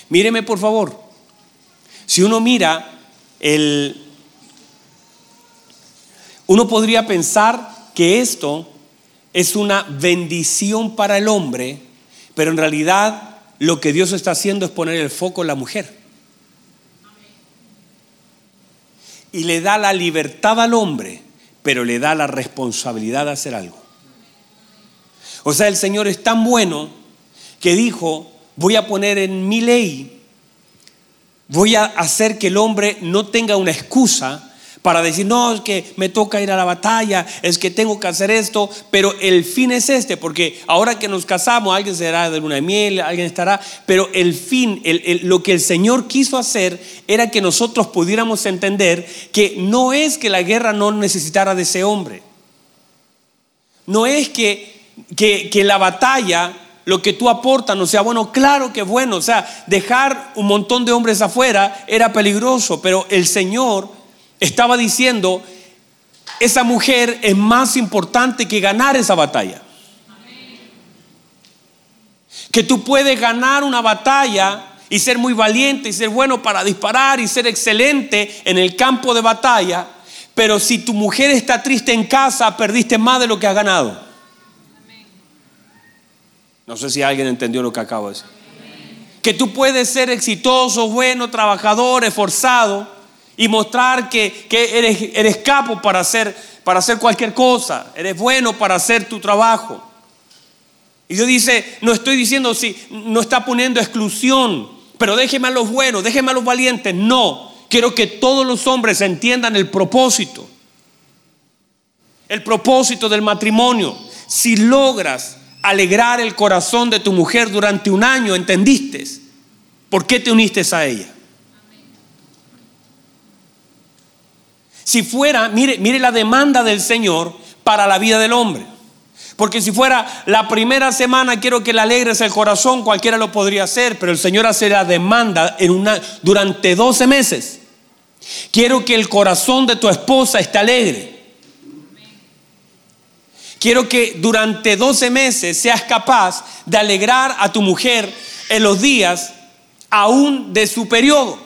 Speaker 1: Míreme por favor. Si uno mira el, uno podría pensar que esto es una bendición para el hombre, pero en realidad lo que Dios está haciendo es poner el foco en la mujer. Y le da la libertad al hombre, pero le da la responsabilidad de hacer algo. O sea, el Señor es tan bueno que dijo, voy a poner en mi ley Voy a hacer que el hombre no tenga una excusa para decir, no, es que me toca ir a la batalla, es que tengo que hacer esto, pero el fin es este, porque ahora que nos casamos, alguien será de luna de miel, alguien estará, pero el fin, lo que el Señor quiso hacer era que nosotros pudiéramos entender que no es que la guerra no necesitara de ese hombre, no es que, que, que la batalla lo que tú aportas no sea bueno, claro que bueno, o sea, dejar un montón de hombres afuera era peligroso, pero el Señor estaba diciendo, esa mujer es más importante que ganar esa batalla. Que tú puedes ganar una batalla y ser muy valiente y ser bueno para disparar y ser excelente en el campo de batalla, pero si tu mujer está triste en casa, perdiste más de lo que has ganado. No sé si alguien entendió lo que acabo de decir. Que tú puedes ser exitoso, bueno, trabajador, esforzado y mostrar que, eres, eres capo para hacer, para hacer cualquier cosa. Eres bueno para hacer tu trabajo. Y Dios dice, no estoy diciendo si no está poniendo exclusión, pero déjeme a los buenos, déjeme a los valientes. No, quiero que todos los hombres entiendan el propósito. El propósito del matrimonio. Si logras alegrar el corazón de tu mujer durante un año, ¿entendiste? ¿Por qué te uniste a ella? Si fuera, mire, mire la demanda del Señor para la vida del hombre. Porque si fuera la primera semana quiero que le alegres el corazón, cualquiera lo podría hacer, pero el Señor hace la demanda en una, durante 12 meses. Quiero que el corazón de tu esposa esté alegre. Quiero que durante 12 meses seas capaz de alegrar a tu mujer en los días aún de su periodo.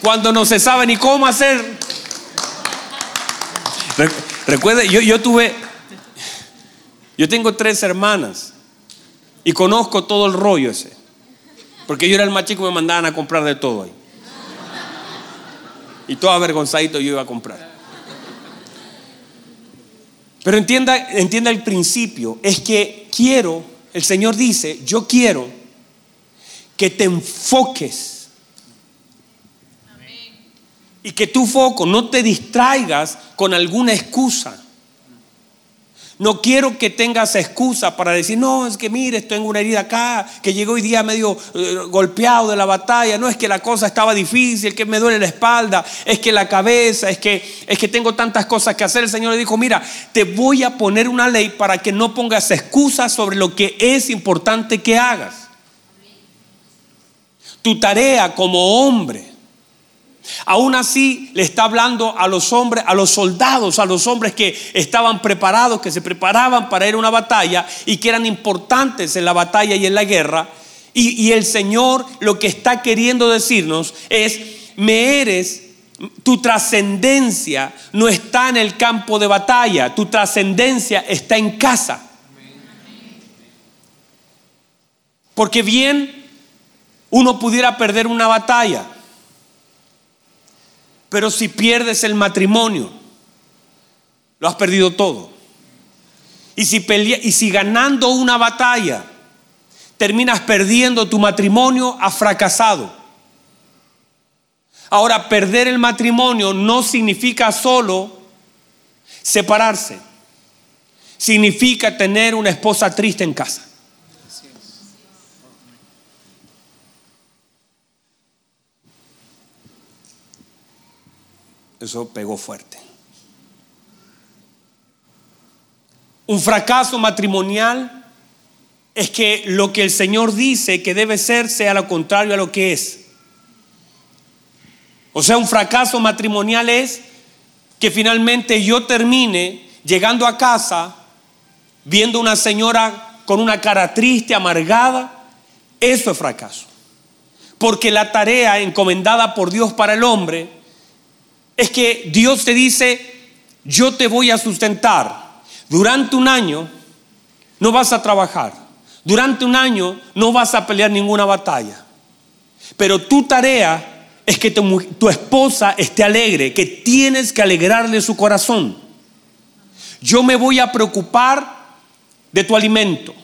Speaker 1: Cuando no se sabe ni cómo hacer. Recuerde, yo, yo tuve, Yo tengo tres hermanas y conozco todo el rollo ese. Porque yo era el más chico me mandaban a comprar de todo ahí. Y todo avergonzadito yo iba a comprar. Pero entienda, entienda el principio. Es que quiero, el Señor dice, yo quiero que te enfoques. Y que tu foco no te distraigas con alguna excusa. No quiero que tengas excusa para decir, no, es que mire, tengo una herida acá, que llegó hoy día medio eh, golpeado de la batalla, no es que la cosa estaba difícil, que me duele la espalda, es que la cabeza, es que, es que tengo tantas cosas que hacer. El Señor le dijo, mira, te voy a poner una ley para que no pongas excusas sobre lo que es importante que hagas. Tu tarea como hombre Aún así le está hablando a los hombres, a los soldados, a los hombres que estaban preparados, que se preparaban para ir a una batalla y que eran importantes en la batalla y en la guerra. Y, el Señor lo que está queriendo decirnos es, me eres, tu trascendencia no está en el campo de batalla, tu trascendencia está en casa. Porque bien, uno pudiera perder una batalla pero si pierdes el matrimonio, lo has perdido todo. Y si, y si ganando una batalla terminas perdiendo tu matrimonio, has fracasado. Ahora, perder el matrimonio no significa solo separarse. Significa tener una esposa triste en casa. Eso pegó fuerte. Un fracaso matrimonial es que lo que el Señor dice que debe ser sea lo contrario a lo que es. O sea, un fracaso matrimonial es que finalmente yo termine llegando a casa viendo una señora con una cara triste, amargada. Eso es fracaso. Porque la tarea encomendada por Dios para el hombre es que Dios te dice, yo te voy a sustentar. Durante un año no vas a trabajar. Durante un año no vas a pelear ninguna batalla. Pero tu tarea es que tu, tu esposa esté alegre, que tienes que alegrarle su corazón. Yo me voy a preocupar de tu alimento.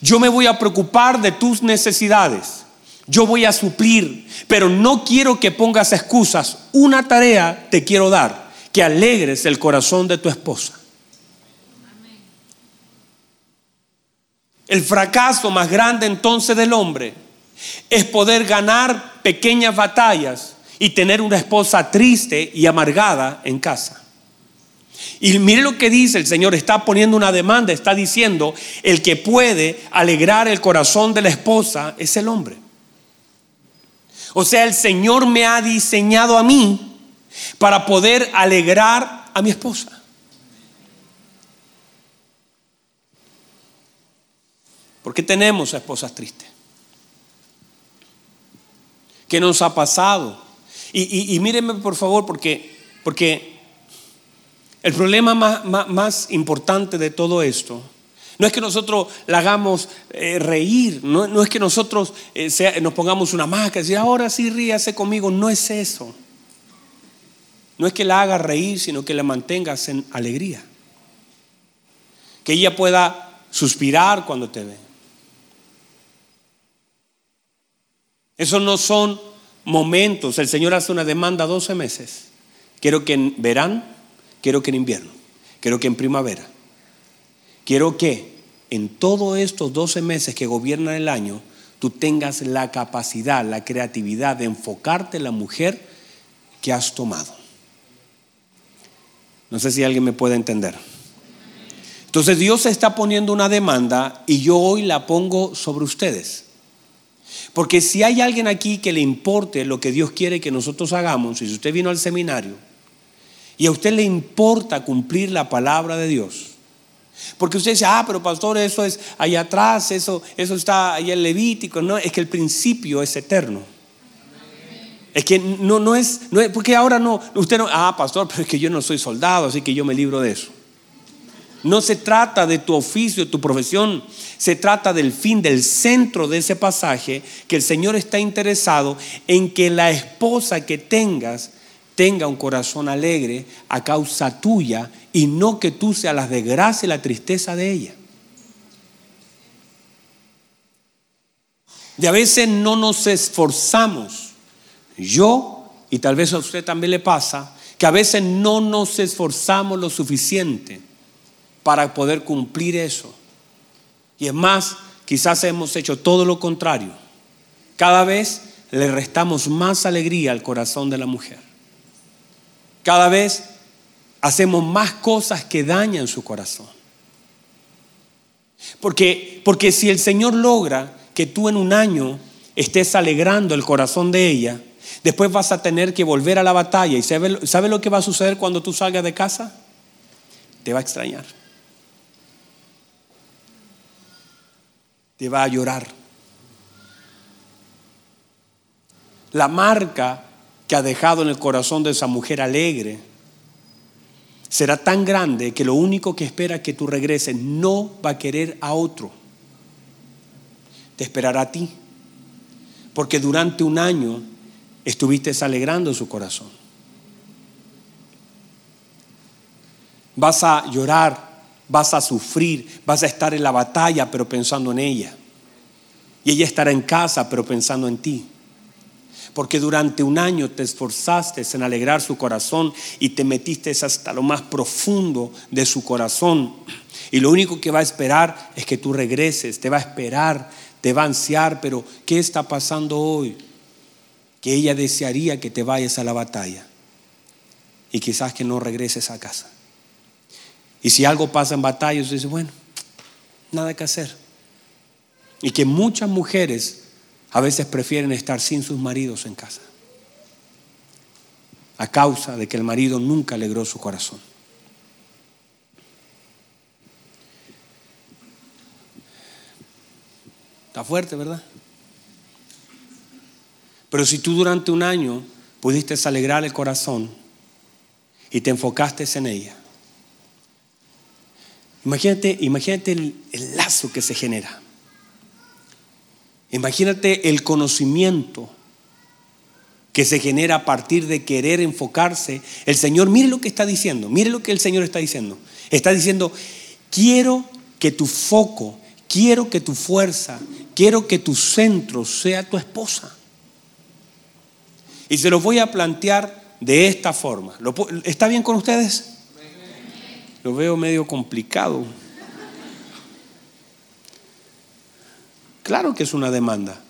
Speaker 1: Yo me voy a preocupar de tus necesidades. Yo voy a suplir, pero no quiero que pongas excusas. Una tarea te quiero dar, que alegres el corazón de tu esposa. El fracaso más grande entonces del hombre es poder ganar pequeñas batallas y tener una esposa triste y amargada en casa. Y mire lo que dice el Señor, está poniendo una demanda, está diciendo, el que puede alegrar el corazón de la esposa es el hombre. O sea, el Señor me ha diseñado a mí para poder alegrar a mi esposa. ¿Por qué tenemos a esposas tristes? ¿Qué nos ha pasado? Y, mírenme por favor, porque, porque el problema más, más importante de todo esto no es que nosotros la hagamos eh, reír, no, es que nosotros eh, nos pongamos una máscara y decir, ahora sí ríase conmigo, no es eso. No es que la haga reír, sino que la mantengas en alegría. Que ella pueda suspirar cuando te ve. Esos no son momentos. El Señor hace una demanda 12 meses. Quiero que en verano, quiero que en invierno, quiero que en primavera, Quiero que en todos estos 12 meses que gobiernan el año, tú tengas la capacidad, la creatividad de enfocarte en la mujer que has tomado. No sé si alguien me puede entender. Entonces Dios está poniendo una demanda y yo hoy la pongo sobre ustedes. Porque si hay alguien aquí que le importe lo que Dios quiere que nosotros hagamos, y si usted vino al seminario y a usted le importa cumplir la palabra de Dios, porque usted dice, ah, pero pastor, eso es allá atrás, eso, eso está allá en Levítico. No, es que el principio es eterno. Es que no, no, es, porque ahora no, usted no, ah, pastor, pero es que yo no soy soldado, así que yo me libro de eso. No se trata de tu oficio, tu profesión. Se trata del fin, del centro de ese pasaje, que el Señor está interesado en que la esposa que tengas tenga un corazón alegre a causa tuya y no que tú seas la desgracia y la tristeza de ella. Y a veces no nos esforzamos. Yo, y tal vez a usted también le pasa, que a veces no nos esforzamos lo suficiente para poder cumplir eso. Y es más, quizás hemos hecho todo lo contrario. Cada vez le restamos más alegría al corazón de la mujer. Cada vez hacemos más cosas que dañan su corazón. Porque, porque si el Señor logra que tú en un año estés alegrando el corazón de ella, después vas a tener que volver a la batalla. ¿Y sabe, sabe lo que va a suceder cuando tú salgas de casa? Te va a extrañar. Te va a llorar. La marca que ha dejado en el corazón de esa mujer alegre será tan grande que lo único que espera que tú regreses no va a querer a otro te esperará a ti. Porque durante un año estuviste alegrando su corazón. Vas a llorar, vas a sufrir, vas a estar en la batalla, pero pensando en ella. Y ella estará en casa, pero pensando en ti. Porque durante un año te esforzaste en alegrar su corazón y te metiste hasta lo más profundo de su corazón. Y lo único que va a esperar es que tú regreses, te va a esperar te va a ansiar, pero ¿qué está pasando hoy? Que ella desearía que te vayas a la batalla y quizás que no regreses a casa. Y si algo pasa en batalla, dice, bueno, nada que hacer. Y que muchas mujeres a veces prefieren estar sin sus maridos en casa, a causa de que el marido nunca alegró su corazón. Está fuerte, ¿verdad? Pero si tú durante un año pudiste alegrar el corazón y te enfocaste en ella, imagínate, imagínate el, el lazo que se genera. Imagínate el conocimiento que se genera a partir de querer enfocarse. El Señor, mire lo que está diciendo, mire lo que el Señor está diciendo. Está diciendo, quiero que tu foco Quiero que tu fuerza, quiero que tu centro sea tu esposa. Y se lo voy a plantear de esta forma. ¿Está bien con ustedes? Lo veo medio complicado. Claro que es una demanda.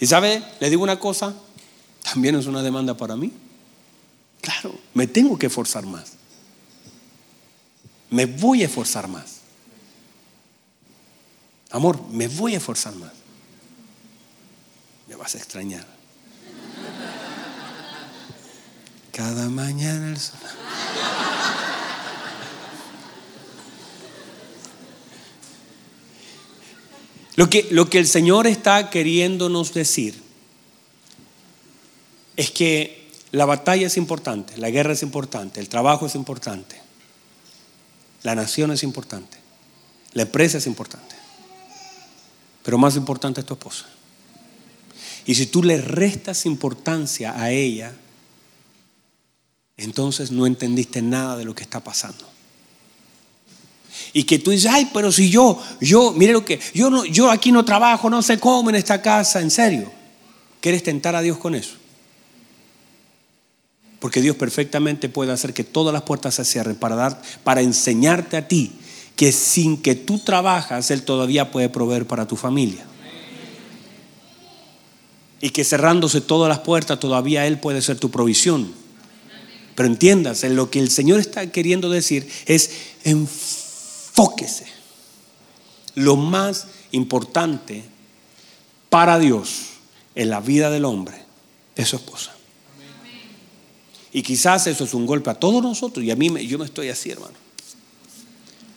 Speaker 1: Y sabe, le digo una cosa, también es una demanda para mí. Claro, me tengo que esforzar más. Me voy a esforzar más. Amor, me voy a esforzar más. Me vas a extrañar. Cada mañana el sol. Lo que, lo que el Señor está queriéndonos decir es que la batalla es importante, la guerra es importante, el trabajo es importante, la nación es importante, la empresa es importante. Pero más importante es tu esposa. Y si tú le restas importancia a ella, entonces no entendiste nada de lo que está pasando. Y que tú dices, ay, pero si yo, yo, mire lo que, yo, no, yo aquí no trabajo, no sé cómo en esta casa, en serio. ¿Quieres tentar a Dios con eso? Porque Dios perfectamente puede hacer que todas las puertas se cierren para, dar, para enseñarte a ti que sin que tú trabajas, Él todavía puede proveer para tu familia. Y que cerrándose todas las puertas, todavía Él puede ser tu provisión. Pero entiendas, lo que el Señor está queriendo decir es enfóquese. Lo más importante para Dios en la vida del hombre es su esposa. Y quizás eso es un golpe a todos nosotros y a mí yo me estoy así, hermano.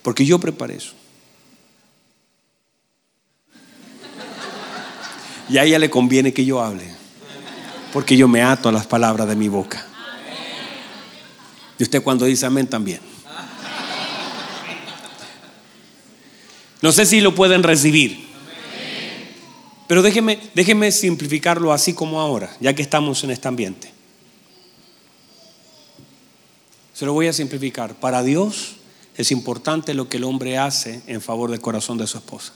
Speaker 1: Porque yo preparé eso. Y a ella le conviene que yo hable. Porque yo me ato a las palabras de mi boca. Y usted cuando dice amén también. No sé si lo pueden recibir. Pero déjeme, déjeme simplificarlo así como ahora, ya que estamos en este ambiente. Se lo voy a simplificar. Para Dios es importante lo que el hombre hace en favor del corazón de su esposa.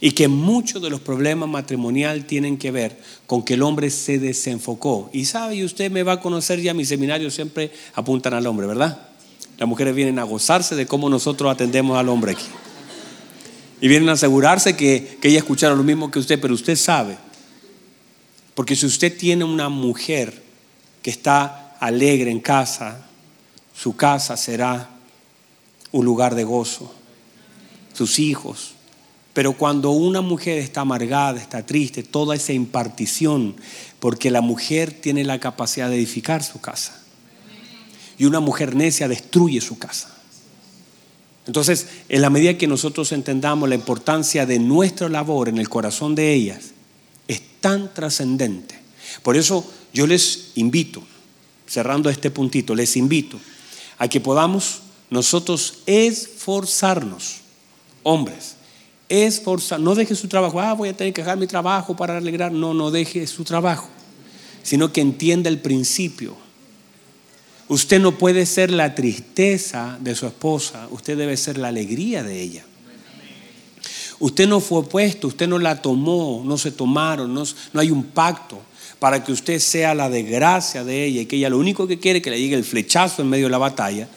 Speaker 1: Y que muchos de los problemas matrimoniales tienen que ver con que el hombre se desenfocó. Y sabe, y usted me va a conocer ya, mis seminarios siempre apuntan al hombre, ¿verdad? Las mujeres vienen a gozarse de cómo nosotros atendemos al hombre aquí. Y vienen a asegurarse que, que ella escuchara lo mismo que usted, pero usted sabe. Porque si usted tiene una mujer que está alegre en casa, su casa será un lugar de gozo. Sus hijos. Pero cuando una mujer está amargada, está triste, toda esa impartición, porque la mujer tiene la capacidad de edificar su casa. Y una mujer necia destruye su casa. Entonces, en la medida que nosotros entendamos la importancia de nuestra labor en el corazón de ellas, es tan trascendente. Por eso yo les invito, cerrando este puntito, les invito a que podamos nosotros esforzarnos, hombres, esforzar, no deje su trabajo, ah, voy a tener que dejar mi trabajo para alegrar, no, no deje su trabajo, sino que entienda el principio. Usted no puede ser la tristeza de su esposa, usted debe ser la alegría de ella. Usted no fue puesto, usted no la tomó, no se tomaron, no, no hay un pacto para que usted sea la desgracia de ella y que ella lo único que quiere es que le llegue el flechazo en medio de la batalla,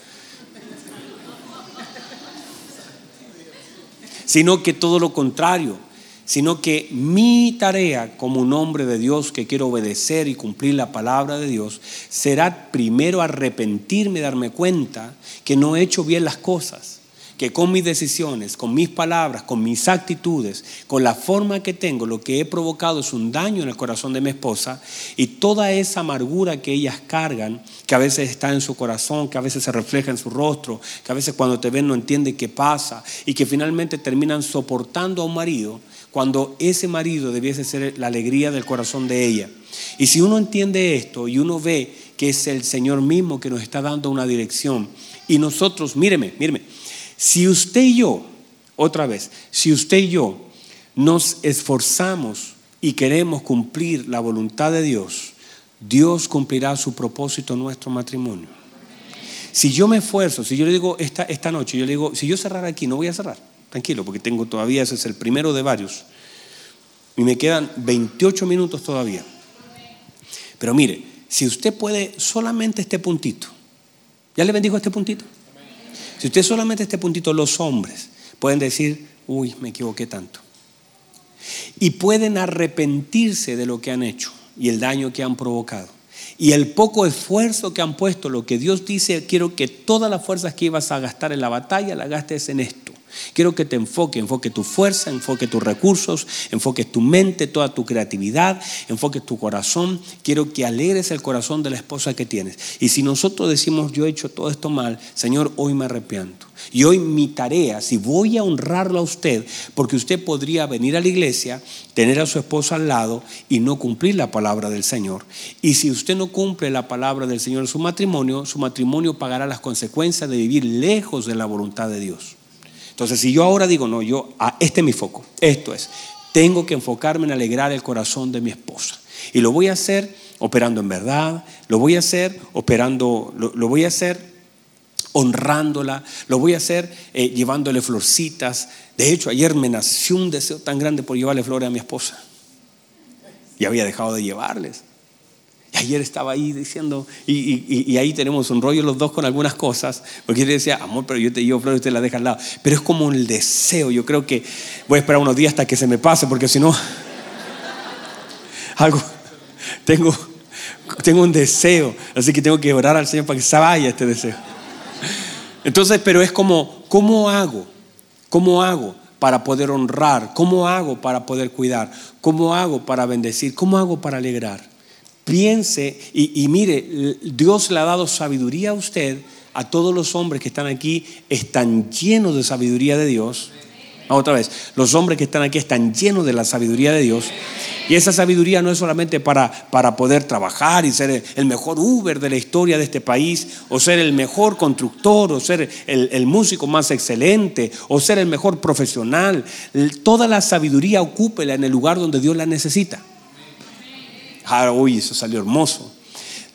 Speaker 1: sino que todo lo contrario, sino que mi tarea como un hombre de Dios que quiero obedecer y cumplir la palabra de Dios será primero arrepentirme, darme cuenta que no he hecho bien las cosas que con mis decisiones, con mis palabras, con mis actitudes, con la forma que tengo, lo que he provocado es un daño en el corazón de mi esposa y toda esa amargura que ellas cargan, que a veces está en su corazón, que a veces se refleja en su rostro, que a veces cuando te ven no entiende qué pasa y que finalmente terminan soportando a un marido cuando ese marido debiese ser la alegría del corazón de ella. Y si uno entiende esto y uno ve que es el Señor mismo que nos está dando una dirección y nosotros, míreme, míreme, si usted y yo, otra vez, si usted y yo nos esforzamos y queremos cumplir la voluntad de Dios, Dios cumplirá su propósito en nuestro matrimonio. Si yo me esfuerzo, si yo le digo esta, esta noche, yo le digo, si yo cerrar aquí, no voy a cerrar, tranquilo, porque tengo todavía, ese es el primero de varios, y me quedan 28 minutos todavía. Pero mire, si usted puede solamente este puntito, ¿ya le bendigo este puntito? Si usted solamente este puntito, los hombres pueden decir, uy, me equivoqué tanto. Y pueden arrepentirse de lo que han hecho y el daño que han provocado. Y el poco esfuerzo que han puesto, lo que Dios dice, quiero que todas las fuerzas que ibas a gastar en la batalla, las gastes en esto. Quiero que te enfoque, enfoque tu fuerza, enfoque tus recursos, enfoque tu mente, toda tu creatividad, enfoque tu corazón. Quiero que alegres el corazón de la esposa que tienes. Y si nosotros decimos, yo he hecho todo esto mal, Señor, hoy me arrepiento. Y hoy mi tarea, si voy a honrarlo a usted, porque usted podría venir a la iglesia, tener a su esposa al lado y no cumplir la palabra del Señor. Y si usted no cumple la palabra del Señor en su matrimonio, su matrimonio pagará las consecuencias de vivir lejos de la voluntad de Dios. Entonces, si yo ahora digo, no, yo, ah, este es mi foco, esto es, tengo que enfocarme en alegrar el corazón de mi esposa. Y lo voy a hacer operando en verdad, lo voy a hacer operando, lo, voy a hacer honrándola, lo voy a hacer eh, llevándole florcitas. De hecho, ayer me nació un deseo tan grande por llevarle flores a mi esposa. Y había dejado de llevarles. Ayer estaba ahí diciendo, y, ahí tenemos un rollo los dos con algunas cosas, porque le decía, amor, pero yo te llevo flores usted la deja al lado. Pero es como el deseo, yo creo que voy a esperar unos días hasta que se me pase, porque si no, (laughs) algo, tengo, tengo un deseo, así que tengo que orar al Señor para que se vaya este deseo. Entonces, pero es como, ¿cómo hago? ¿Cómo hago? para poder honrar? ¿Cómo hago para poder cuidar? ¿Cómo hago para bendecir? ¿Cómo hago para alegrar? Piense y, mire, Dios le ha dado sabiduría a usted, a todos los hombres que están aquí están llenos de sabiduría de Dios. Otra vez, los hombres que están aquí están llenos de la sabiduría de Dios. Y esa sabiduría no es solamente para, para poder trabajar y ser el mejor Uber de la historia de este país, o ser el mejor constructor, o ser el, el músico más excelente, o ser el mejor profesional. Toda la sabiduría ocúpela en el lugar donde Dios la necesita. Ah, uy, eso salió hermoso.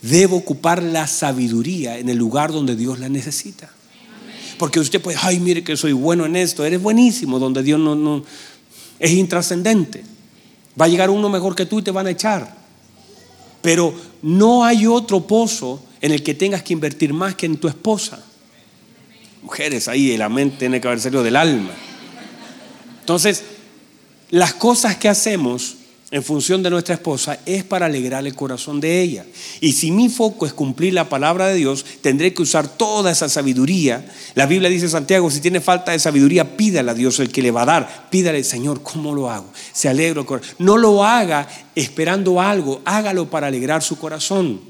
Speaker 1: Debo ocupar la sabiduría en el lugar donde Dios la necesita. Porque usted puede, ay, mire que soy bueno en esto, eres buenísimo, donde Dios no, es intrascendente. Va a llegar uno mejor que tú y te van a echar. Pero no hay otro pozo en el que tengas que invertir más que en tu esposa. Mujeres, ahí la mente tiene que haber salido del alma. Entonces, las cosas que hacemos en función de nuestra esposa es para alegrar el corazón de ella. Y si mi foco es cumplir la palabra de Dios, tendré que usar toda esa sabiduría. La Biblia dice, Santiago, si tiene falta de sabiduría, pídale a Dios el que le va a dar. Pídale, Señor, ¿cómo lo hago? Se alegro el. No lo haga esperando algo, hágalo para alegrar su corazón.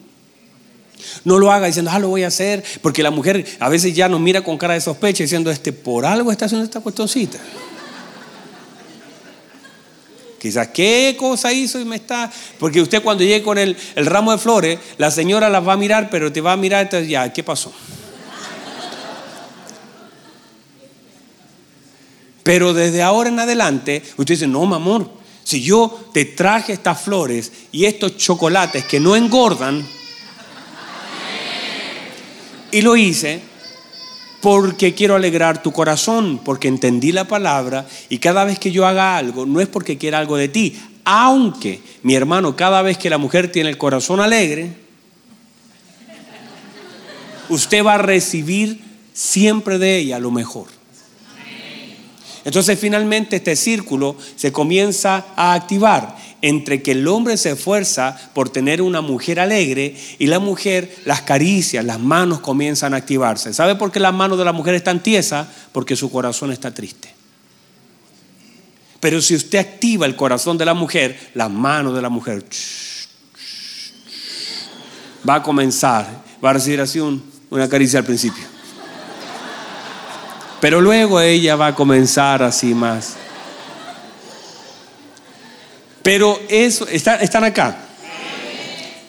Speaker 1: No lo haga diciendo, ah, lo voy a hacer, porque la mujer a veces ya nos mira con cara de sospecha diciendo, este, por algo está haciendo esta cuestioncita. Quizás, ¿qué cosa hizo y me está? Porque usted cuando llegue con el, ramo de flores, la señora las va a mirar, pero te va a mirar, entonces ya, ¿qué pasó? Pero desde ahora en adelante, usted dice, no, mi amor, si yo te traje estas flores y estos chocolates que no engordan, y lo hice, porque quiero alegrar tu corazón, porque entendí la palabra y cada vez que yo haga algo, no es porque quiera algo de ti, aunque mi hermano, cada vez que la mujer tiene el corazón alegre, usted va a recibir siempre de ella lo mejor. Entonces finalmente este círculo se comienza a activar entre que el hombre se esfuerza por tener una mujer alegre y la mujer, las caricias, las manos comienzan a activarse. ¿Sabe por qué las manos de la mujer están tiesas? Porque su corazón está triste. Pero si usted activa el corazón de la mujer, las manos de la mujer va a comenzar, va a recibir así una caricia al principio. Pero luego ella va a comenzar así más. Pero eso, ¿están acá?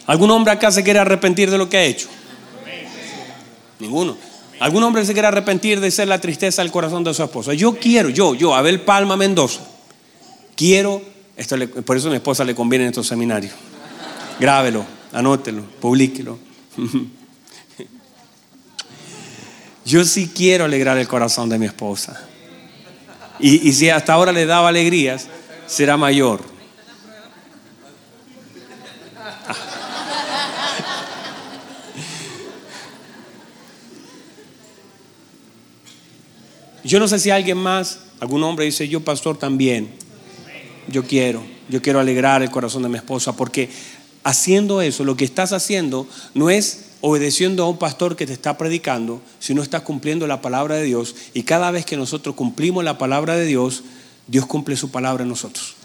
Speaker 1: ¿Algún hombre acá se quiere arrepentir de lo que ha hecho? Ninguno. ¿Algún hombre se quiere arrepentir de ser la tristeza del corazón de su esposa? Yo quiero, yo, yo, Abel Palma Mendoza, quiero, esto por eso a mi esposa le conviene en estos seminarios. Grábelo, anótelo, publíquelo. (laughs) Yo sí quiero alegrar el corazón de mi esposa. Y, y si hasta ahora le daba alegrías, será mayor. Yo no sé si alguien más, algún hombre dice, yo pastor también, yo quiero, yo quiero alegrar el corazón de mi esposa, porque haciendo eso, lo que estás haciendo no es obedeciendo a un pastor que te está predicando, sino estás cumpliendo la palabra de Dios. Y cada vez que nosotros cumplimos la palabra de Dios, Dios cumple su palabra en nosotros.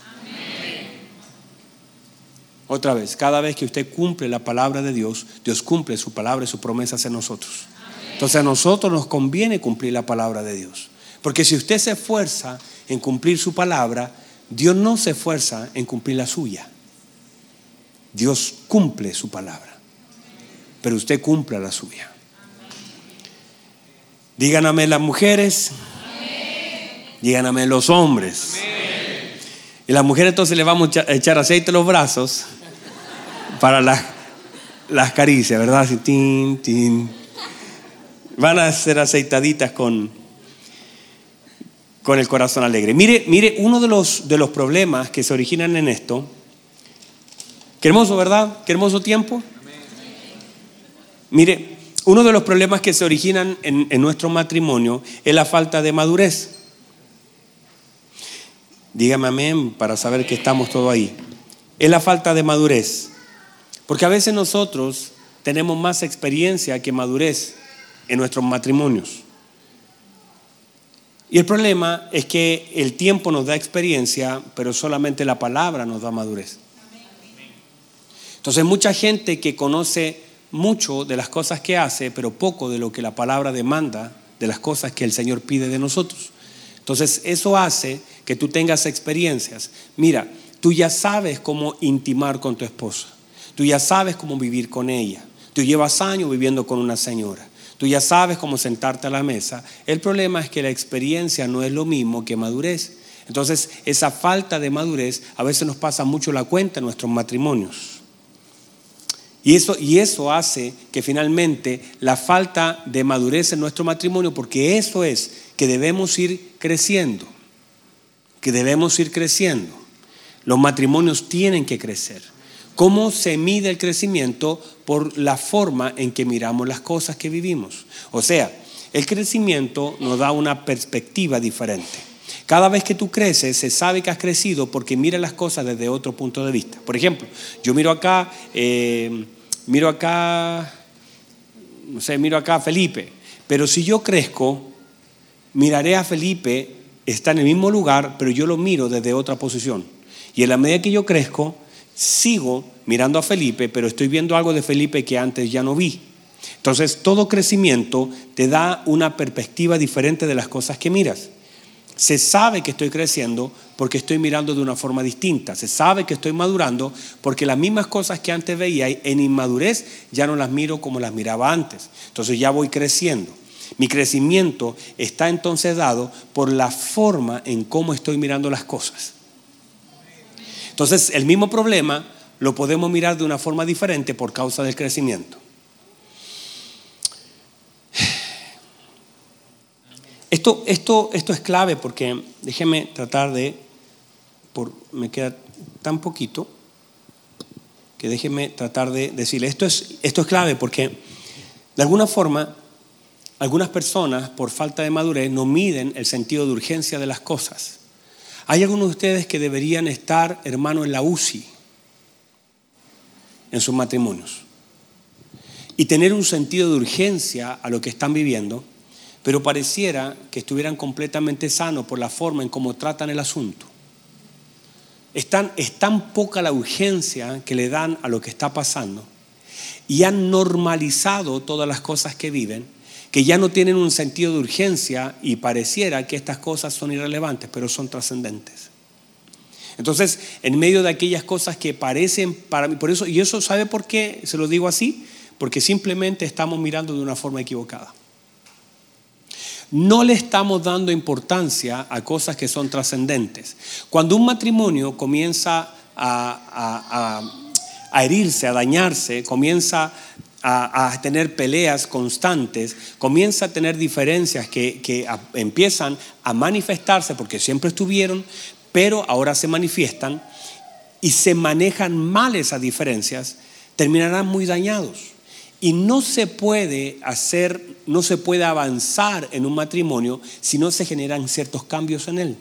Speaker 1: Otra vez, cada vez que usted cumple la palabra de Dios, Dios cumple su palabra y sus promesas en nosotros. Entonces a nosotros nos conviene cumplir la palabra de Dios. Porque si usted se esfuerza en cumplir su palabra, Dios no se esfuerza en cumplir la suya. Dios cumple su palabra. Pero usted cumple la suya. Díganme las mujeres. Díganme los hombres. Y las mujeres entonces le vamos a echar aceite a los brazos para las, las caricias, ¿verdad? Así, tin, tin van a ser aceitaditas con, con el corazón alegre. Mire, mire, uno de los, de los problemas que se originan en esto, qué hermoso, ¿verdad? Qué hermoso tiempo. Mire, uno de los problemas que se originan en, en nuestro matrimonio es la falta de madurez. Dígame amén para saber que estamos todos ahí. Es la falta de madurez. Porque a veces nosotros tenemos más experiencia que madurez en nuestros matrimonios. Y el problema es que el tiempo nos da experiencia, pero solamente la palabra nos da madurez. Entonces mucha gente que conoce mucho de las cosas que hace, pero poco de lo que la palabra demanda, de las cosas que el Señor pide de nosotros. Entonces eso hace que tú tengas experiencias. Mira, Tú ya sabes cómo intimar con tu esposa. Tú ya sabes cómo vivir con ella. Tú llevas años viviendo con una señora. Tú ya sabes cómo sentarte a la mesa. El problema es que la experiencia no es lo mismo que madurez. Entonces, esa falta de madurez a veces nos pasa mucho la cuenta en nuestros matrimonios. Y eso, y eso hace que finalmente la falta de madurez en nuestro matrimonio, porque eso es que debemos ir creciendo, que debemos ir creciendo. Los matrimonios tienen que crecer. ¿Cómo se mide el crecimiento? Por la forma en que miramos las cosas que vivimos. O sea, el crecimiento nos da una perspectiva diferente. Cada vez que tú creces, se sabe que has crecido porque mira las cosas desde otro punto de vista. Por ejemplo, yo miro acá, eh, miro acá, no sé, miro acá a Felipe, pero si yo crezco, miraré a Felipe, está en el mismo lugar, pero yo lo miro desde otra posición. Y en la medida que yo crezco, sigo mirando a Felipe, pero estoy viendo algo de Felipe que antes ya no vi. Entonces, todo crecimiento te da una perspectiva diferente de las cosas que miras. Se sabe que estoy creciendo porque estoy mirando de una forma distinta. Se sabe que estoy madurando porque las mismas cosas que antes veía en inmadurez ya no las miro como las miraba antes. Entonces ya voy creciendo. Mi crecimiento está entonces dado por la forma en cómo estoy mirando las cosas. Entonces el mismo problema lo podemos mirar de una forma diferente por causa del crecimiento. Esto, esto, esto es clave porque déjeme tratar de, por, me queda tan poquito, que déjeme tratar de decirle, esto es, esto es clave porque de alguna forma algunas personas por falta de madurez no miden el sentido de urgencia de las cosas. Hay algunos de ustedes que deberían estar, hermano, en la UCI, en sus matrimonios, y tener un sentido de urgencia a lo que están viviendo pero pareciera que estuvieran completamente sanos por la forma en cómo tratan el asunto. Es es tan poca la urgencia que le dan a lo que está pasando y han normalizado todas las cosas que viven, que ya no tienen un sentido de urgencia y pareciera que estas cosas son irrelevantes, pero son trascendentes. Entonces, en medio de aquellas cosas que parecen para mí, por eso, y eso sabe por qué se lo digo así, porque simplemente estamos mirando de una forma equivocada no le estamos dando importancia a cosas que son trascendentes. Cuando un matrimonio comienza a, herirse, a dañarse, comienza a, tener peleas constantes, comienza a tener diferencias que, que empiezan a manifestarse porque siempre estuvieron, pero ahora se manifiestan y se manejan mal esas diferencias, terminarán muy dañados. Y no se puede hacer, no se puede avanzar en un matrimonio si no se generan ciertos cambios en él.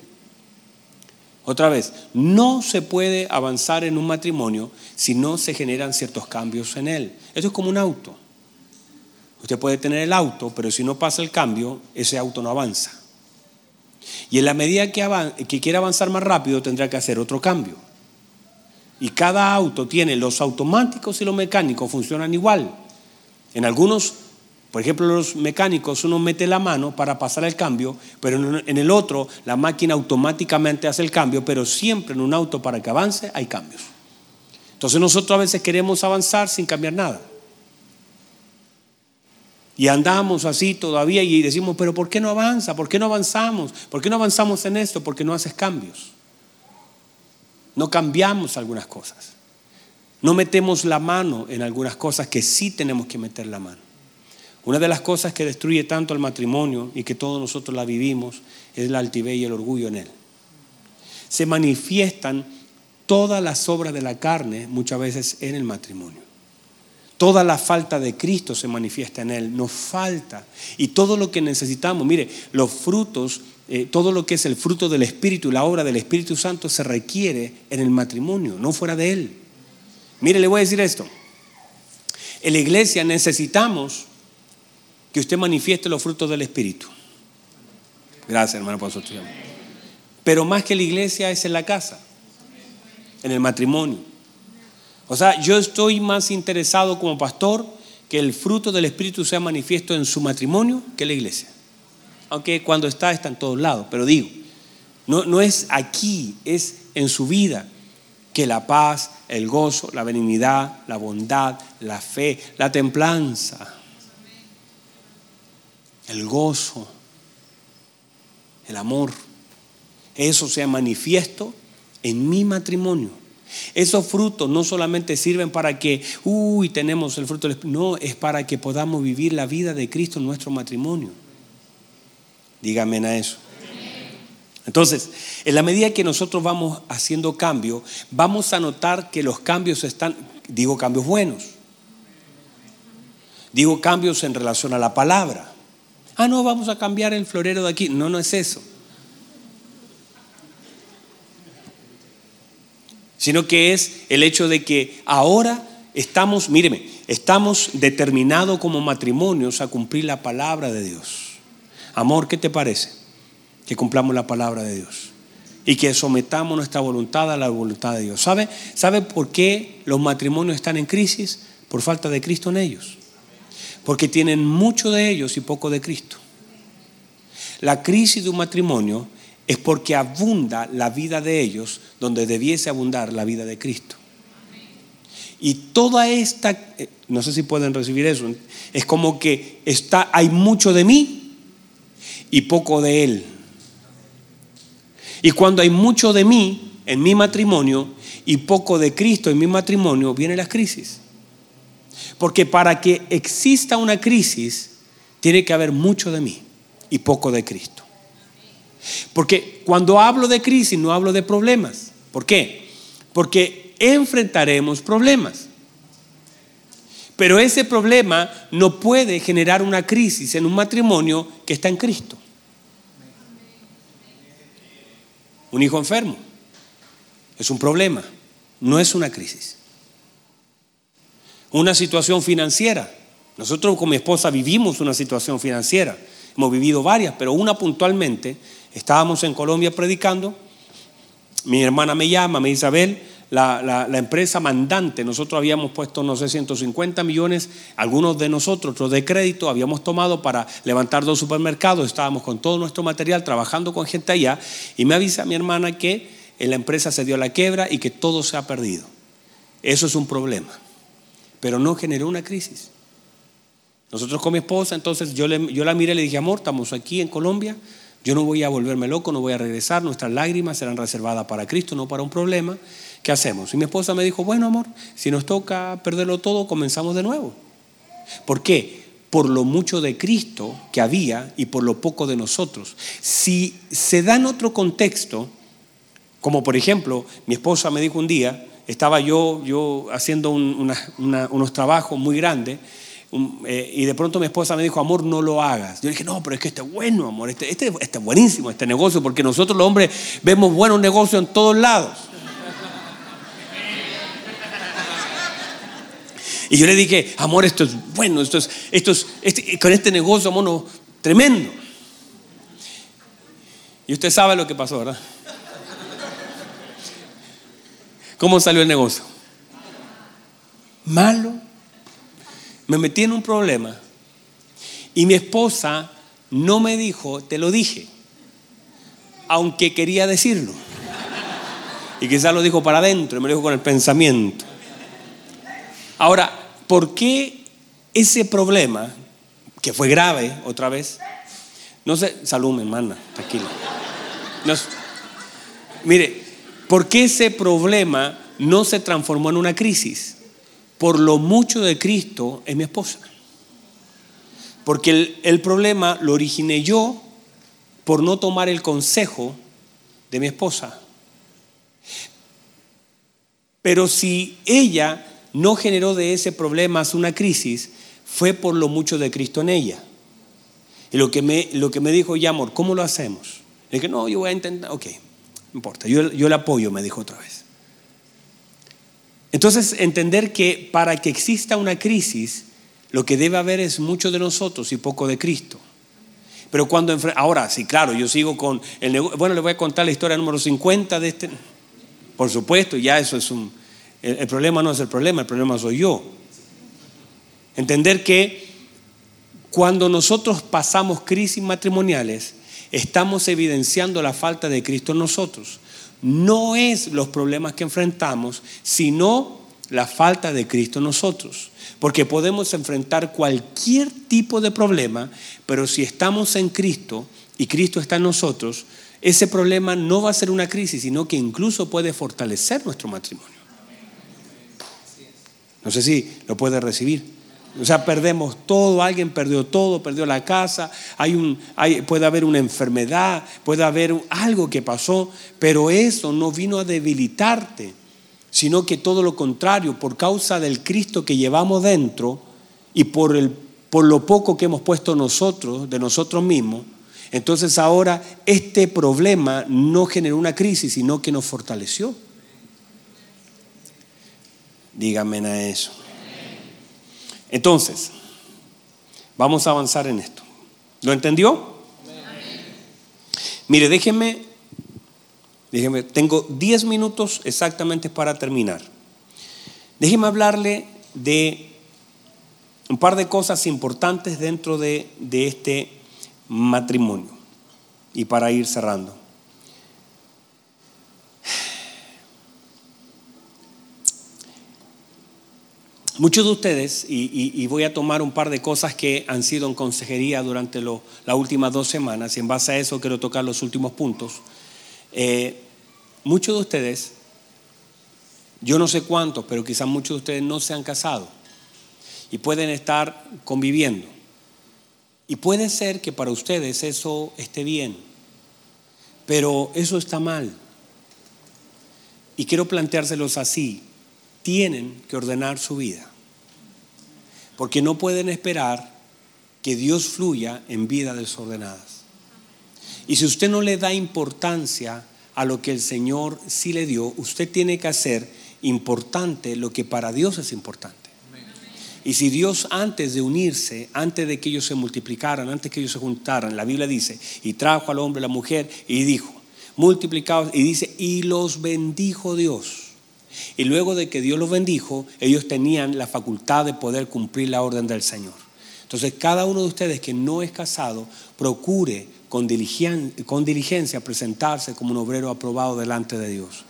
Speaker 1: Otra vez, no se puede avanzar en un matrimonio si no se generan ciertos cambios en él. Eso es como un auto. Usted puede tener el auto, pero si no pasa el cambio, ese auto no avanza. Y en la medida que, que quiera avanzar más rápido, tendrá que hacer otro cambio. Y cada auto tiene los automáticos y los mecánicos, funcionan igual. En algunos, por ejemplo, los mecánicos, uno mete la mano para pasar el cambio, pero en el otro la máquina automáticamente hace el cambio, pero siempre en un auto para que avance hay cambios. Entonces nosotros a veces queremos avanzar sin cambiar nada. Y andamos así todavía y decimos, pero ¿por qué no avanza? ¿Por qué no avanzamos? ¿Por qué no avanzamos en esto? Porque no haces cambios. No cambiamos algunas cosas. No metemos la mano en algunas cosas que sí tenemos que meter la mano. Una de las cosas que destruye tanto el matrimonio y que todos nosotros la vivimos es la altivez y el orgullo en él. Se manifiestan todas las obras de la carne muchas veces en el matrimonio. Toda la falta de Cristo se manifiesta en él, nos falta. Y todo lo que necesitamos, mire, los frutos, eh, todo lo que es el fruto del Espíritu, la obra del Espíritu Santo se requiere en el matrimonio, no fuera de él. Mire, le voy a decir esto. En la iglesia necesitamos que usted manifieste los frutos del Espíritu. Gracias, hermano, por su tiempo. Pero más que la iglesia es en la casa, en el matrimonio. O sea, yo estoy más interesado como pastor que el fruto del Espíritu sea manifiesto en su matrimonio que en la iglesia. Aunque cuando está, está en todos lados. Pero digo, no, no es aquí, es en su vida. que la paz, el gozo, la benignidad, la bondad, la fe, la templanza, el gozo, el amor, eso sea manifiesto en mi matrimonio. Esos frutos no solamente sirven para que, uy, tenemos el fruto del Espíritu, no, es para que podamos vivir la vida de Cristo en nuestro matrimonio. Dígame a eso. Entonces, en la medida que nosotros vamos haciendo cambio, vamos a notar que los cambios están, digo cambios buenos, digo cambios en relación a la palabra. Ah, no, vamos a cambiar el florero de aquí. No, no es eso. Sino que es el hecho de que ahora estamos, míreme, estamos determinados como matrimonios a cumplir la palabra de Dios. Amor, ¿qué te parece? que cumplamos la palabra de Dios y que sometamos nuestra voluntad a la voluntad de Dios. ¿Sabe, ¿Sabe por qué los matrimonios están en crisis? Por falta de Cristo en ellos. Porque tienen mucho de ellos y poco de Cristo. La crisis de un matrimonio es porque abunda la vida de ellos donde debiese abundar la vida de Cristo. Y toda esta, eh, no sé si pueden recibir eso, es como que está, hay mucho de mí y poco de Él. Y cuando hay mucho de mí en mi matrimonio y poco de Cristo en mi matrimonio, viene la crisis. Porque para que exista una crisis, tiene que haber mucho de mí y poco de Cristo. Porque cuando hablo de crisis no hablo de problemas. ¿Por qué? Porque enfrentaremos problemas. Pero ese problema no puede generar una crisis en un matrimonio que está en Cristo. Un hijo enfermo es un problema, no es una crisis. Una situación financiera. Nosotros con mi esposa vivimos una situación financiera. Hemos vivido varias, pero una puntualmente. Estábamos en Colombia predicando. Mi hermana me llama, me dice, Abel, la, empresa mandante, nosotros habíamos puesto, no sé, 150 millones, algunos de nosotros, otros de crédito, habíamos tomado para levantar dos supermercados, estábamos con todo nuestro material trabajando con gente allá, y me avisa mi hermana que en la empresa se dio la quiebra y que todo se ha perdido. Eso es un problema, pero no generó una crisis. Nosotros con mi esposa, entonces yo, le, la miré y le dije, amor, estamos aquí en Colombia, yo no voy a volverme loco, no voy a regresar, nuestras lágrimas serán reservadas para Cristo, no para un problema. ¿Qué hacemos? Y mi esposa me dijo, bueno amor, si nos toca perderlo todo, comenzamos de nuevo. ¿Por qué? Por lo mucho de Cristo que había y por lo poco de nosotros. Si se da en otro contexto, como por ejemplo, mi esposa me dijo un día, estaba yo, yo haciendo unos trabajos muy grandes, eh, y de pronto mi esposa me dijo, amor, no lo hagas. Yo dije, no, pero es que este es bueno, amor, este, este, este es buenísimo, este negocio, porque nosotros los hombres vemos buenos negocios en todos lados. Y yo le dije, amor, esto es bueno, esto es, esto es, este, con este negocio, amor, tremendo. Y usted sabe lo que pasó, ¿verdad? ¿Cómo salió el negocio? Malo me metí en un problema y mi esposa no me dijo, te lo dije, aunque quería decirlo. Y quizás lo dijo para adentro, me lo dijo con el pensamiento. Ahora, ¿por qué ese problema, que fue grave otra vez, no sé, salud, mi hermana, tranquila. mire, ¿por qué ese problema no se transformó en una crisis? por lo mucho de Cristo es mi esposa. Porque el, problema lo originé yo por no tomar el consejo de mi esposa. Pero si ella no generó de ese problema una crisis, fue por lo mucho de Cristo en ella. Y lo que me, lo que me dijo ya, amor, ¿cómo lo hacemos? Le dije, no, yo voy a intentar, ok, no importa, yo, yo le apoyo, me dijo otra vez. Entonces, entender que para que exista una crisis, lo que debe haber es mucho de nosotros y poco de Cristo. Pero cuando ahora sí, claro, yo sigo con el negocio. Bueno, le voy a contar la historia número 50 de este. Por supuesto, ya eso es un. El, el problema no es el problema, el problema soy yo. Entender que cuando nosotros pasamos crisis matrimoniales, estamos evidenciando la falta de Cristo en nosotros. no es los problemas que enfrentamos, sino la falta de Cristo en nosotros. Porque podemos enfrentar cualquier tipo de problema, pero si estamos en Cristo y Cristo está en nosotros, ese problema no va a ser una crisis, sino que incluso puede fortalecer nuestro matrimonio. No sé si lo puede recibir. O sea, perdemos todo, alguien perdió todo, perdió la casa, hay un, puede haber una enfermedad, puede haber algo que pasó, pero eso no vino a debilitarte, sino que todo lo contrario, por causa del Cristo que llevamos dentro y por, el, por lo poco que hemos puesto nosotros, de nosotros mismos, entonces ahora este problema no generó una crisis, sino que nos fortaleció. Dígame a eso. Entonces, vamos a avanzar en esto. ¿Lo entendió? Mire, déjeme, déjeme, tengo 10 minutos exactamente para terminar. Déjeme hablarle de un par de cosas importantes dentro de, de este matrimonio y para ir cerrando. Muchos de ustedes, y, voy a tomar un par de cosas que han sido en consejería durante las últimas dos semanas, y en base a eso quiero tocar los últimos puntos. Eh, muchos de ustedes, yo no sé cuántos, pero quizás muchos de ustedes no se han casado y pueden estar conviviendo. Y puede ser que para ustedes eso esté bien, pero eso está mal. Y quiero planteárselos así tienen que ordenar su vida. Porque no pueden esperar que Dios fluya en vidas desordenadas. Y si usted no le da importancia a lo que el Señor sí le dio, usted tiene que hacer importante lo que para Dios es importante. Y si Dios antes de unirse, antes de que ellos se multiplicaran, antes que ellos se juntaran, la Biblia dice, y trajo al hombre, la mujer, y dijo, multiplicados, y dice, y los bendijo Dios. Y luego de que Dios los bendijo, ellos tenían la facultad de poder cumplir la orden del Señor. Entonces, cada uno de ustedes que no es casado, procure con diligencia, presentarse como un obrero aprobado delante de Dios.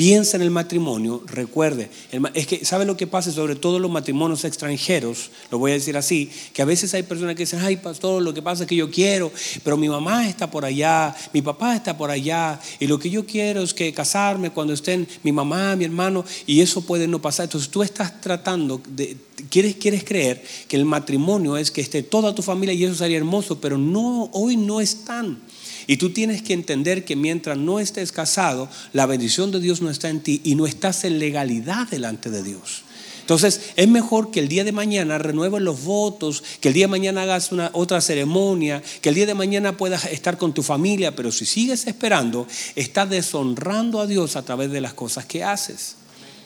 Speaker 1: Piensa en el matrimonio, recuerde, es que, ¿sabe lo que pasa? Sobre todo los matrimonios extranjeros, lo voy a decir así, que a veces hay personas que dicen, ay pastor, lo que pasa es que yo quiero, pero mi mamá está por allá, mi papá está por allá, y lo que yo quiero es que casarme cuando estén mi mamá, mi hermano, y eso puede no pasar. Entonces tú estás tratando de, quieres, quieres creer que el matrimonio es que esté toda tu familia y eso sería hermoso, pero no, hoy no están. Y tú tienes que entender que mientras no estés casado, la bendición de Dios no está en ti y no estás en legalidad delante de Dios. Entonces, es mejor que el día de mañana renueves los votos, que el día de mañana hagas una otra ceremonia, que el día de mañana puedas estar con tu familia, pero si sigues esperando, estás deshonrando a Dios a través de las cosas que haces.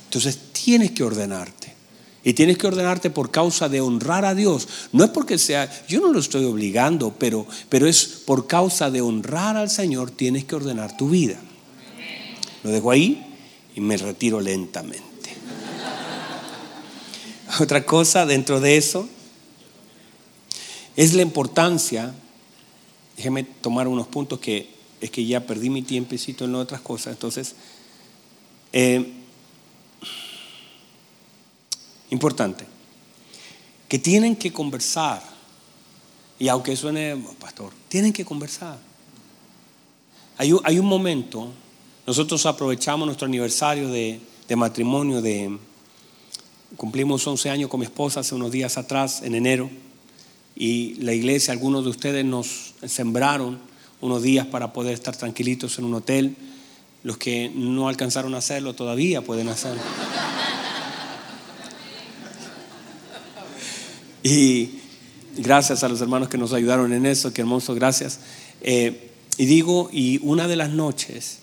Speaker 1: Entonces, tienes que ordenarte. Y tienes que ordenarte por causa de honrar a Dios. No es porque sea, yo no lo estoy obligando, pero, pero es por causa de honrar al Señor, tienes que ordenar tu vida. Lo dejo ahí y me retiro lentamente. (laughs) Otra cosa dentro de eso es la importancia, déjeme tomar unos puntos que es que ya perdí mi tiempecito en otras cosas, entonces, eh, importante, que tienen que conversar. Y aunque suene, pastor, tienen que conversar. Hay un, hay un momento, nosotros aprovechamos nuestro aniversario de, de matrimonio, de, cumplimos 11 años con mi esposa hace unos días atrás, en enero, y la iglesia, algunos de ustedes nos sembraron unos días para poder estar tranquilitos en un hotel. Los que no alcanzaron a hacerlo todavía pueden hacerlo. Y gracias a los hermanos que nos ayudaron en eso, qué hermoso, gracias. Eh, y digo, y una de las noches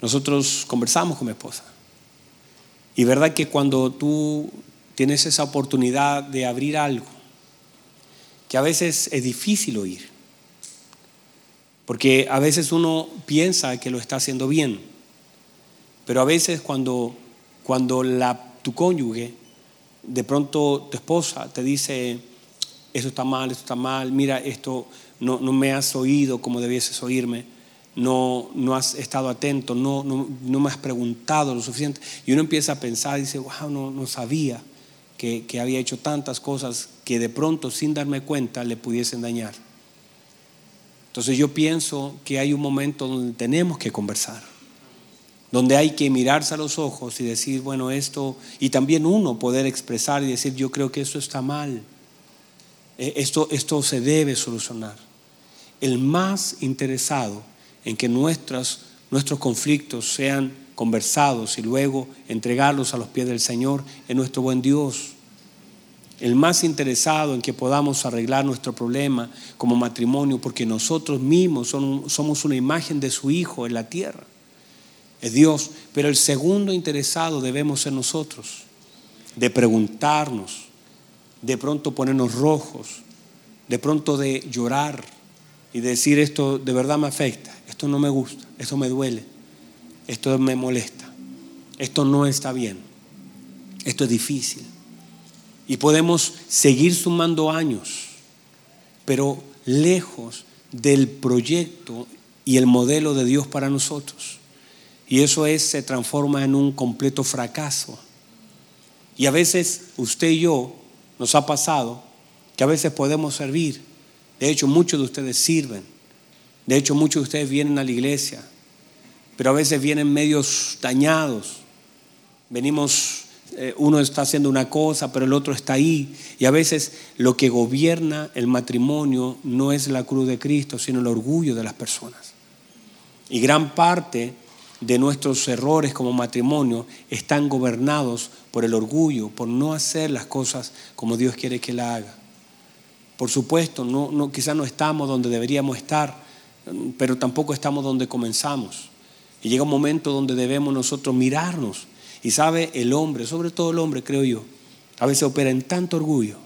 Speaker 1: nosotros conversamos con mi esposa. Y verdad que cuando tú tienes esa oportunidad de abrir algo, que a veces es difícil oír, porque a veces uno piensa que lo está haciendo bien, pero a veces cuando, cuando la, tu cónyuge de pronto tu esposa te dice, eso está mal, esto está mal, mira, esto no, no me has oído como debieses oírme, no, no has estado atento, no, no, no, me has preguntado lo suficiente. Y uno empieza a pensar y dice, wow, no, no sabía que, que había hecho tantas cosas que de pronto, sin darme cuenta, le pudiesen dañar. Entonces yo pienso que hay un momento donde tenemos que conversar, donde hay que mirarse a los ojos y decir, bueno, esto, y también uno poder expresar y decir, yo creo que esto está mal, e, esto, esto se debe solucionar. El más interesado en que nuestros, nuestros conflictos sean conversados y luego entregarlos a los pies del Señor es nuestro buen Dios. El más interesado en que podamos arreglar nuestro problema como matrimonio, porque nosotros mismos somos una imagen de su Hijo en la tierra. Es Dios. Pero el segundo interesado debemos ser nosotros, de preguntarnos, de pronto ponernos rojos, de pronto de llorar y decir esto de verdad me afecta esto no me gusta, esto me duele, esto me molesta, esto no está bien, esto es difícil. Y podemos seguir sumando años, pero lejos del proyecto y el modelo de Dios para nosotros. Y eso es, se transforma en un completo fracaso. Y a veces usted y yo nos ha pasado que a veces podemos servir. De hecho, muchos de ustedes sirven de hecho, muchos de ustedes vienen a la iglesia, pero a veces vienen medios dañados. Venimos, eh, uno está haciendo una cosa, pero el otro está ahí. Y a veces lo que gobierna el matrimonio no es la cruz de Cristo, sino el orgullo de las personas. Y gran parte de nuestros errores como matrimonio están gobernados por el orgullo, por no hacer las cosas como Dios quiere que la haga. Por supuesto, no, no, quizás no estamos donde deberíamos estar, pero tampoco estamos donde comenzamos. Y llega un momento donde debemos nosotros mirarnos. Y sabe, el hombre, sobre todo el hombre, creo yo, a veces opera en tanto orgullo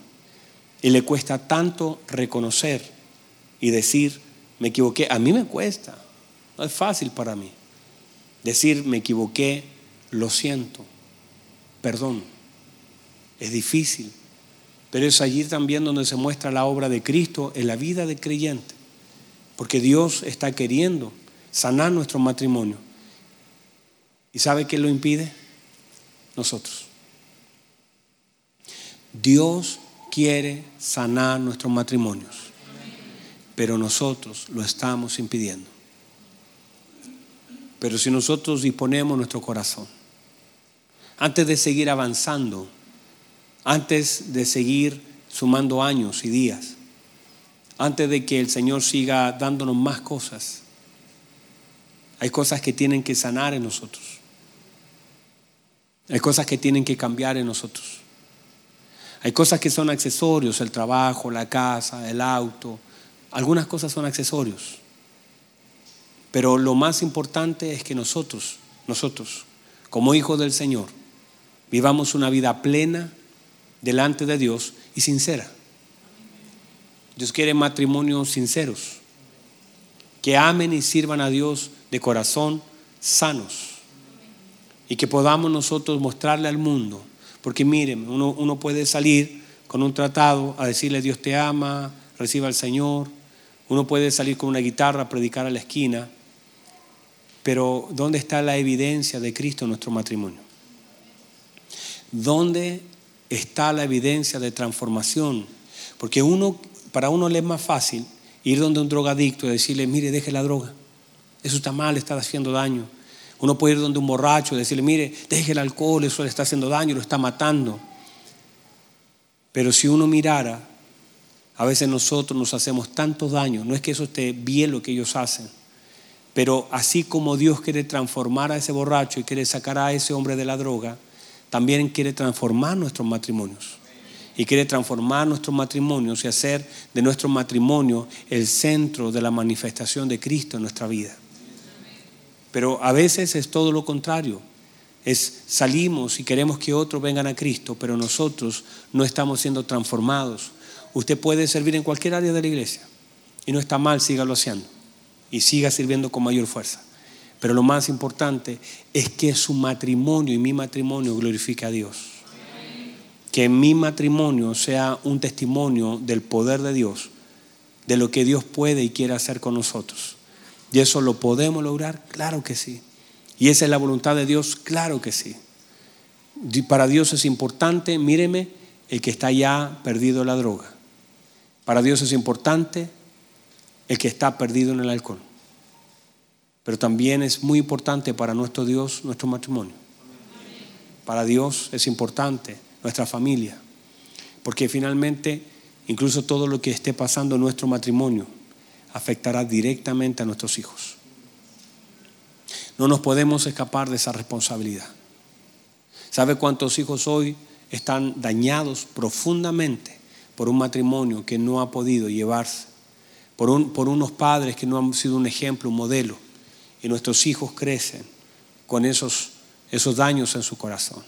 Speaker 1: y le cuesta tanto reconocer y decir, me equivoqué. A mí me cuesta, no es fácil para mí. Decir, me equivoqué, lo siento, perdón. Es difícil, pero es allí también donde se muestra la obra de Cristo en la vida del creyente. Porque Dios está queriendo sanar nuestro matrimonio. ¿Y sabe qué lo impide? Nosotros. Dios quiere sanar nuestros matrimonios, pero nosotros lo estamos impidiendo. Pero si nosotros disponemos nuestro corazón, antes de seguir avanzando, antes de seguir sumando años y días, antes de que el Señor siga dándonos más cosas. Hay cosas que tienen que sanar en nosotros. Hay cosas que tienen que cambiar en nosotros. Hay cosas que son accesorios, el trabajo, la casa, el auto. Algunas cosas son accesorios. Pero lo más importante es que nosotros, nosotros, como hijos del Señor, vivamos una vida plena delante de Dios y sincera. Dios quiere matrimonios sinceros, que amen y sirvan a Dios de corazón sanos y que podamos nosotros mostrarle al mundo. Porque miren, uno, uno puede salir con un tratado a decirle Dios te ama, reciba al Señor. Uno puede salir con una guitarra a predicar a la esquina. Pero ¿dónde está la evidencia de Cristo en nuestro matrimonio? ¿Dónde está la evidencia de transformación? Porque uno para uno le es más fácil ir donde un drogadicto y decirle, mire, deje la droga. Eso está mal, está haciendo daño. Uno puede ir donde un borracho y decirle, mire, deje el alcohol, eso le está haciendo daño, lo está matando. Pero si uno mirara, a veces nosotros nos hacemos tanto daño. No es que eso esté bien lo que ellos hacen. Pero así como Dios quiere transformar a ese borracho y quiere sacar a ese hombre de la droga, también quiere transformar nuestros matrimonios y quiere transformar nuestros matrimonios y hacer de nuestro matrimonio el centro de la manifestación de Cristo en nuestra vida. Pero a veces es todo lo contrario. Es salimos y queremos que otros vengan a Cristo, pero nosotros no estamos siendo transformados. Usted puede servir en cualquier área de la iglesia y no está mal, sígalo haciendo y siga sirviendo con mayor fuerza. Pero lo más importante es que su matrimonio y mi matrimonio glorifique a Dios que mi matrimonio sea un testimonio del poder de Dios, de lo que Dios puede y quiere hacer con nosotros, ¿Y eso lo podemos lograr? Claro que sí. ¿Y esa es la voluntad de Dios? Claro que sí. Para Dios es importante, míreme, el que está ya perdido en la droga. Para Dios es importante el que está perdido en el alcohol. Pero también es muy importante para nuestro Dios nuestro matrimonio. Para Dios es importante nuestra familia. Porque finalmente, incluso todo lo que esté pasando en nuestro matrimonio afectará directamente a nuestros hijos. No nos podemos escapar de esa responsabilidad. ¿Sabe cuántos hijos hoy están dañados profundamente por un matrimonio que no ha podido llevarse? Por, un, por unos padres que no han sido un ejemplo, un modelo. Y nuestros hijos crecen con esos, esos daños en su corazón.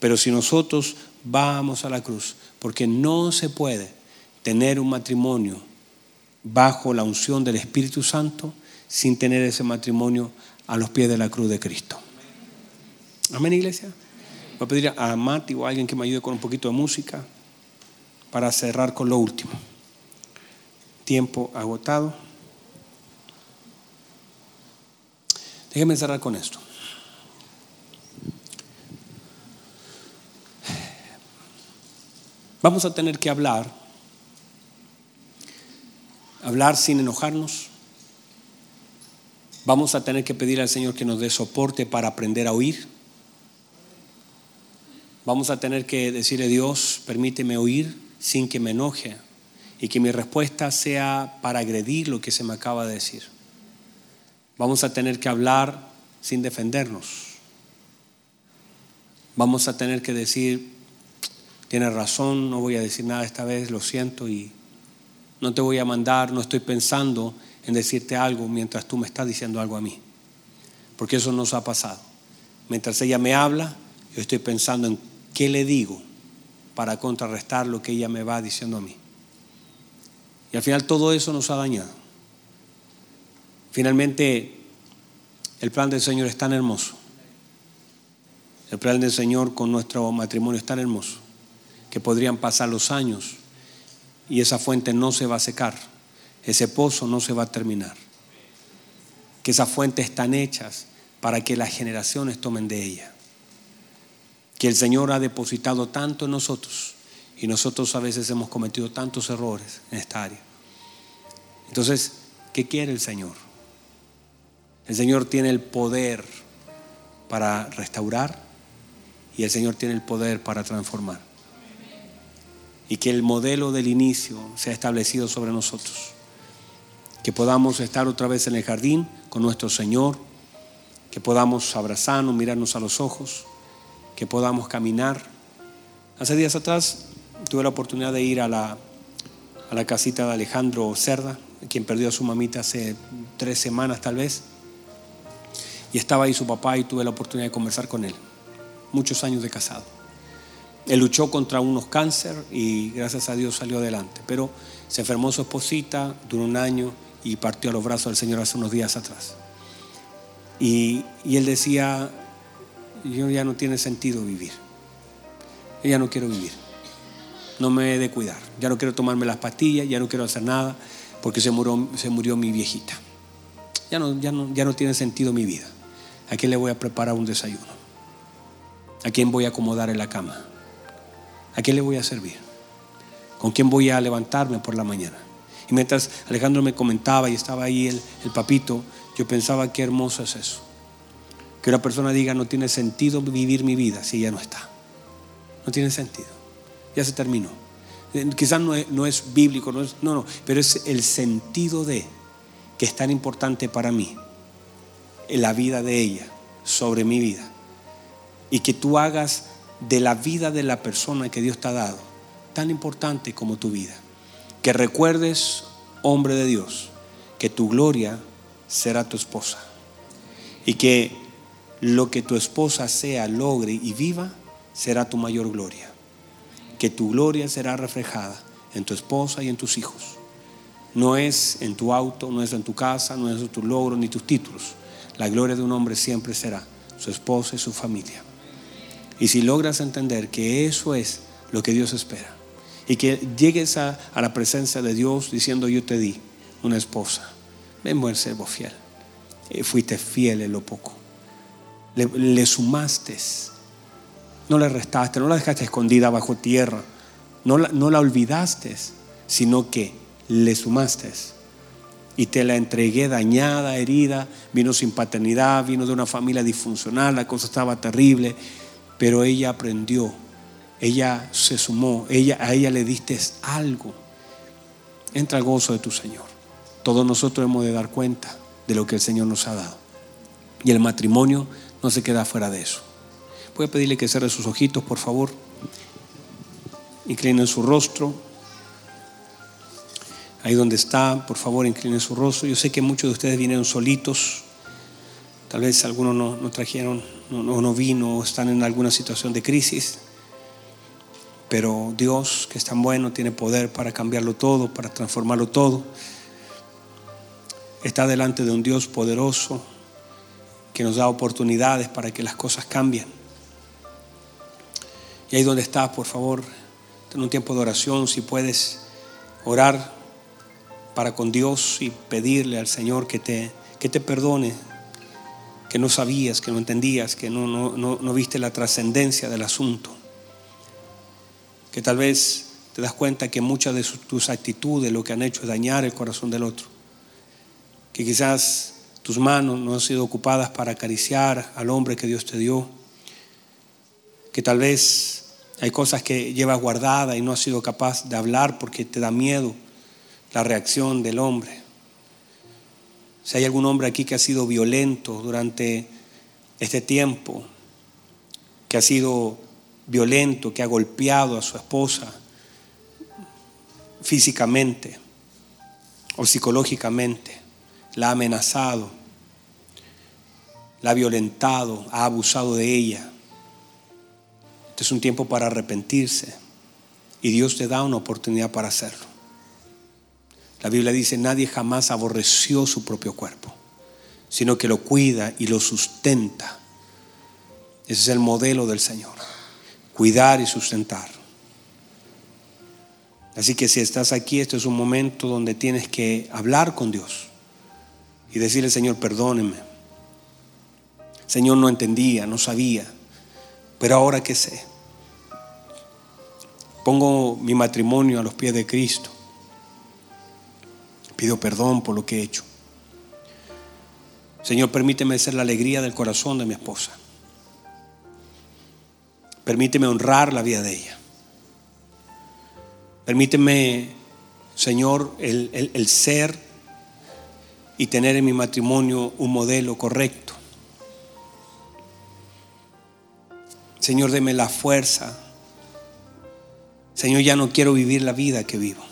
Speaker 1: Pero si nosotros vamos a la cruz, porque no se puede tener un matrimonio bajo la unción del Espíritu Santo sin tener ese matrimonio a los pies de la cruz de Cristo. Amén, iglesia. Voy a pedir a Mati o a alguien que me ayude con un poquito de música para cerrar con lo último. Tiempo agotado. Déjenme cerrar con esto. Vamos a tener que hablar, hablar sin enojarnos. Vamos a tener que pedir al Señor que nos dé soporte para aprender a oír. Vamos a tener que decirle, Dios, permíteme oír sin que me enoje y que mi respuesta sea para agredir lo que se me acaba de decir. Vamos a tener que hablar sin defendernos. Vamos a tener que decir, tienes razón, no voy a decir nada esta vez, lo siento y no te voy a mandar, no estoy pensando en decirte algo mientras tú me estás diciendo algo a mí. Porque eso nos ha pasado. Mientras ella me habla, yo estoy pensando en ¿qué le digo para contrarrestar lo que ella me va diciendo a mí? Y al final todo eso nos ha dañado. Finalmente, el plan del Señor es tan hermoso. El plan del Señor con nuestro matrimonio es tan hermoso que podrían pasar los años y esa fuente no se va a secar, ese pozo no se va a terminar. Que esas fuentes están hechas para que las generaciones tomen de ella que el Señor ha depositado tanto en nosotros y nosotros a veces hemos cometido tantos errores en esta área. Entonces, ¿qué quiere el Señor? El Señor tiene el poder para restaurar y el Señor tiene el poder para transformar. Y que el modelo del inicio sea establecido sobre nosotros. Que podamos estar otra vez en el jardín con nuestro Señor. Que podamos abrazarnos, mirarnos a los ojos que podamos caminar. Hace días atrás tuve la oportunidad de ir a la, a la casita de Alejandro Cerda, quien perdió a su mamita hace tres semanas tal vez. Y estaba ahí su papá y tuve la oportunidad de conversar con él. Muchos años de casado. Él luchó contra unos cáncer y gracias a Dios salió adelante. Pero se enfermó su esposita, duró un año y partió a los brazos del Señor hace unos días atrás. Y, y él decía, yo ya no tiene sentido vivir. Yo ya no quiero vivir. No me he de cuidar. Ya no quiero tomarme las pastillas, ya no quiero hacer nada porque se murió, mi viejita. Ya no, tiene sentido mi vida. ¿A quién le voy a preparar un desayuno? ¿A quién voy a acomodar en la cama? ¿A quién le voy a servir? ¿Con quién voy a levantarme por la mañana? Y mientras Alejandro me comentaba y estaba ahí el, el papito, yo pensaba qué hermoso es eso. Que una persona diga, no tiene sentido vivir mi vida si ya no está. No tiene sentido. Ya se terminó. Eh, quizás no es, bíblico, no, no, no, pero es el sentido de que es tan importante para mí, en la vida de ella, sobre mi vida. Y que tú hagas de la vida de la persona que Dios te ha dado tan importante como tu vida. Que recuerdes, hombre de Dios, que tu gloria será tu esposa. Y que lo que tu esposa sea, logre y viva, será tu mayor gloria. Que tu gloria será reflejada en tu esposa y en tus hijos. No es en tu auto, no es en tu casa, no es en tus logros ni tus títulos. La gloria de un hombre siempre será su esposa y su familia. Y si logras entender que eso es lo que Dios espera, y que llegues a, la presencia de Dios diciendo yo te di una esposa, ven buen servo fiel. Eh, fuiste fiel en lo poco. Le, sumaste. No le restaste, no la dejaste escondida bajo tierra. No la, no la olvidaste, sino que le sumaste. Y te la entregué dañada, herida, vino sin paternidad, vino de una familia disfuncional, la cosa estaba terrible, pero ella aprendió, ella se sumó, ella, a ella le diste algo. Entra al gozo de tu Señor. Todos nosotros hemos de dar cuenta de lo que el Señor nos ha dado. Y el matrimonio no se queda fuera de eso. Voy a pedirle que cierre sus ojitos, por favor. Inclinen su rostro. Ahí donde está, por favor, inclinen su rostro. Yo sé que muchos de ustedes vinieron solitos. Tal vez algunos no, trajeron, no, no vino o están en alguna situación de crisis. Pero Dios, que es tan bueno, tiene poder para cambiarlo todo, para transformarlo todo está delante de un Dios poderoso que nos da oportunidades para que las cosas cambien. Y ahí donde estás, por favor, en un tiempo de oración, si puedes orar para con Dios y pedirle al Señor que te, que te perdone, que no sabías, que no entendías, que no, no, no viste la trascendencia del asunto, que tal vez te das cuenta que muchas de tus actitudes lo que han hecho es dañar el corazón del otro. Que quizás tus manos no han sido ocupadas para acariciar al hombre que Dios te dio, que tal vez hay cosas que llevas guardada y no has sido capaz de hablar porque te da miedo la reacción del hombre. Si hay algún hombre aquí que ha sido violento durante este tiempo, que ha sido violento, que ha golpeado a su esposa físicamente o psicológicamente, la ha amenazado, la ha violentado, ha abusado de ella. Este es un tiempo para arrepentirse y Dios te da una oportunidad para hacerlo. La Biblia dice, nadie jamás aborreció su propio cuerpo, sino que lo cuida y lo sustenta. Ese es el modelo del Señor, cuidar y sustentar. Así que si estás aquí, este es un momento donde tienes que hablar con Dios y decirle, Señor, perdóneme. Señor, no entendía, no sabía, pero ahora que sé, pongo mi matrimonio a los pies de Cristo. Pido perdón por lo que he hecho. Señor, permíteme ser la alegría del corazón de mi esposa. Permíteme honrar la vida de ella. Permíteme, Señor, el, el, el ser y tener en mi matrimonio un modelo correcto. Señor, deme la fuerza. Señor, ya no quiero vivir la vida que vivo.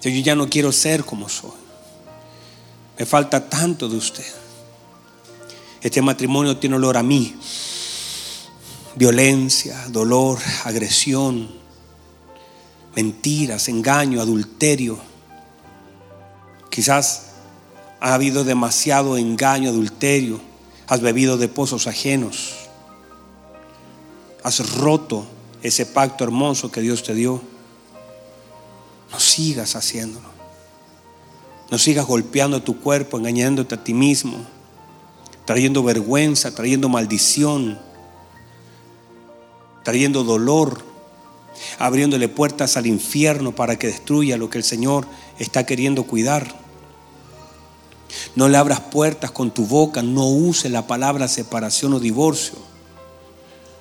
Speaker 1: Señor, ya no quiero ser como soy. Me falta tanto de usted. Este matrimonio tiene olor a mí. Violencia, dolor, agresión, mentiras, engaño, adulterio Quizás ha habido demasiado engaño, adulterio. Has bebido de pozos ajenos. Has roto ese pacto hermoso que Dios te dio. No sigas haciéndolo. No sigas golpeando tu cuerpo, engañándote a ti mismo, trayendo vergüenza, trayendo maldición, trayendo dolor, abriéndole puertas al infierno para que destruya lo que el Señor está queriendo cuidar. No le abras puertas con tu boca, no use la palabra separación o divorcio.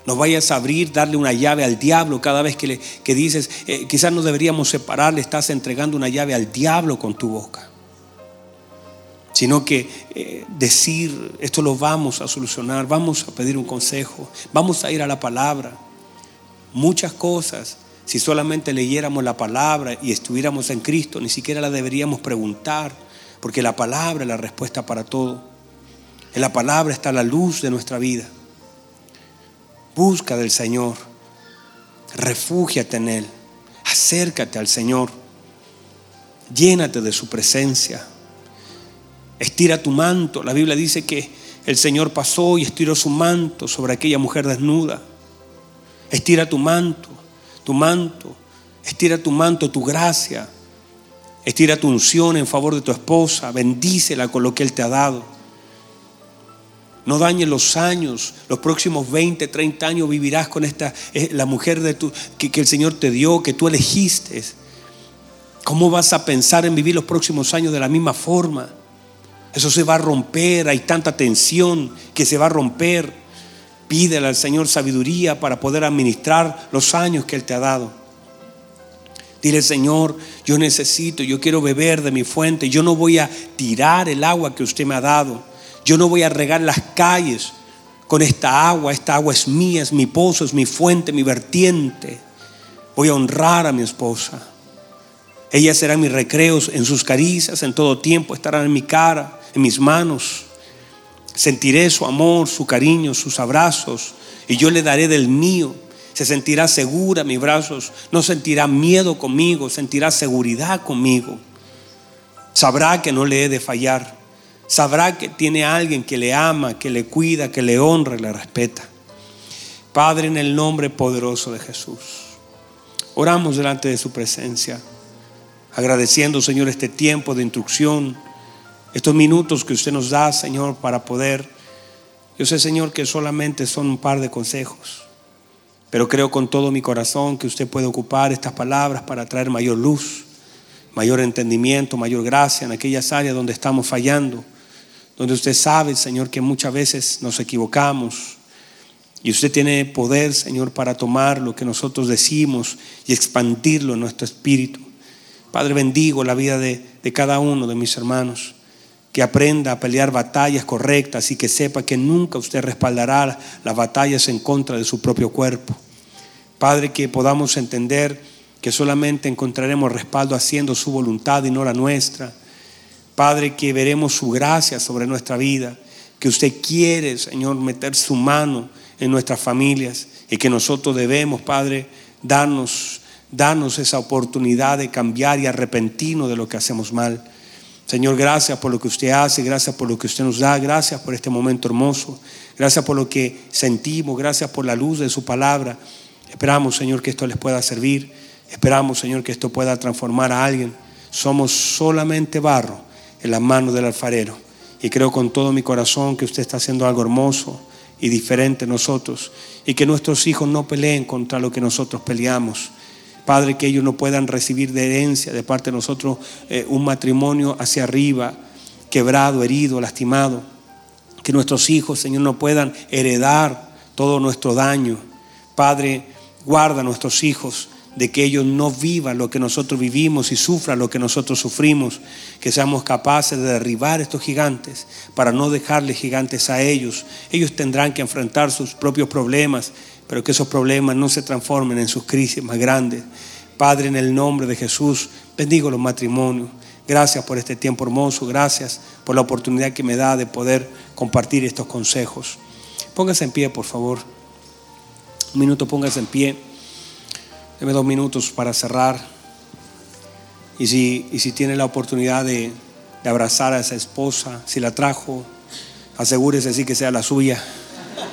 Speaker 1: No vayas a abrir, darle una llave al diablo cada vez que, le, dices, eh, quizás no deberíamos separar, le estás entregando una llave al diablo con tu boca. Sino que eh, decir, esto lo vamos a solucionar, vamos a pedir un consejo, vamos a ir a la palabra. Muchas cosas, si solamente leyéramos la palabra y estuviéramos en Cristo, ni siquiera la deberíamos preguntar porque la palabra es la respuesta para todo. En la palabra está la luz de nuestra vida. Busca del Señor. Refúgiate en Él. Acércate al Señor. Llénate de su presencia. Estira tu manto. La Biblia dice que el Señor pasó y estiró su manto sobre aquella mujer desnuda. Estira tu manto, tu manto. Estira tu manto, tu gracia Estira tu unción en favor de tu esposa, bendícela con lo que Él te ha dado. No dañes los años, los próximos 20, 30 años vivirás con esta, eh, la mujer de tu, que, el Señor te dio, que tú elegiste. ¿Cómo vas a pensar en vivir los próximos años de la misma forma? Eso se va a romper, hay tanta tensión que se va a romper. Pídele al Señor sabiduría para poder administrar los años que Él te ha dado. Dile, Señor, yo necesito, yo quiero beber de mi fuente, yo no voy a tirar el agua que usted me ha dado, yo no voy a regar las calles con esta agua, esta agua es mía, es mi pozo, es mi fuente, mi vertiente. Voy a honrar a mi esposa. Ella será mis recreos en sus caricias, en todo tiempo estará en mi cara, en mis manos. Sentiré su amor, su cariño, sus abrazos, y yo le daré del mío se sentirá segura mis brazos, no sentirá miedo conmigo, sentirá seguridad conmigo. Sabrá que no le he de fallar. Sabrá que tiene alguien que le ama, que le cuida, que le honra y le respeta. Padre, en el nombre poderoso de Jesús, oramos delante de su presencia, agradeciendo, Señor, este tiempo de instrucción, estos minutos que usted nos da, Señor, para poder. Yo sé, Señor, que solamente son un par de consejos pero creo con todo mi corazón que usted puede ocupar estas palabras para traer mayor luz, mayor entendimiento, mayor gracia en aquellas áreas donde estamos fallando, donde usted sabe, Señor, que muchas veces nos equivocamos. Y usted tiene poder, Señor, para tomar lo que nosotros decimos y expandirlo en nuestro espíritu. Padre, bendigo la vida de, de cada uno de mis hermanos que aprenda a pelear batallas correctas y que sepa que nunca usted respaldará las batallas en contra de su propio cuerpo. Padre, que podamos entender que solamente encontraremos respaldo haciendo su voluntad y no la nuestra. Padre, que veremos su gracia sobre nuestra vida, que usted quiere, Señor, meter su mano en nuestras familias y que nosotros debemos, Padre, darnos, darnos esa oportunidad de cambiar y arrepentirnos de lo que hacemos mal. Señor, gracias por lo que usted hace, gracias por lo que usted nos da, gracias por este momento hermoso, gracias por lo que sentimos, gracias por la luz de su palabra. Esperamos, Señor, que esto les pueda servir, esperamos, Señor, que esto pueda transformar a alguien. Somos solamente barro en las manos del alfarero y creo con todo mi corazón que usted está haciendo algo hermoso y diferente en nosotros y que nuestros hijos no peleen contra lo que nosotros peleamos Padre, que ellos no puedan recibir de herencia de parte de nosotros eh, un matrimonio hacia arriba, quebrado, herido, lastimado. Que nuestros hijos, Señor, no puedan heredar todo nuestro daño. Padre, guarda a nuestros hijos de que ellos no vivan lo que nosotros vivimos y sufran lo que nosotros sufrimos, que seamos capaces de derribar estos gigantes para no dejarle gigantes a ellos. Ellos tendrán que enfrentar sus propios problemas pero que esos problemas no se transformen en sus crisis más grandes. Padre, en el nombre de Jesús, bendigo los matrimonios. Gracias por este tiempo hermoso, gracias por la oportunidad que me da de poder compartir estos consejos. Póngase en pie, por favor. Un minuto, póngase en pie. Deme dos minutos para cerrar. Y si, y si tiene la oportunidad de, abrazar a esa esposa, si la trajo, asegúrese así que sea la suya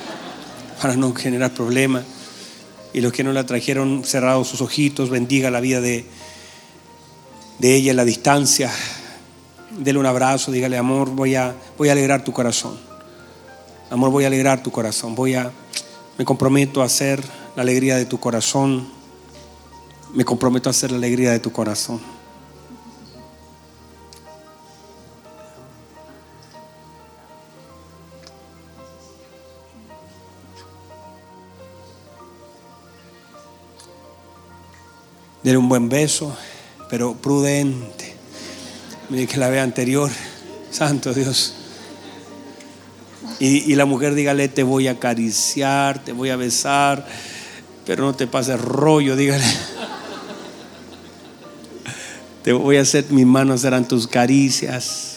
Speaker 1: (laughs) para no generar problemas. Y los que no la trajeron cerrados sus ojitos, bendiga la vida de, de ella en la distancia. Dele un abrazo, dígale, amor, voy a, voy a alegrar tu corazón. Amor, voy a alegrar tu corazón. Voy a, me comprometo a hacer la alegría de tu corazón. Me comprometo a hacer la alegría de tu corazón. Dele un buen beso, pero prudente. Mire que la vea anterior. Santo Dios. Y, la mujer dígale, te voy a acariciar, te voy a besar, pero no te pases rollo, dígale. Te voy a hacer, mis manos serán tus caricias.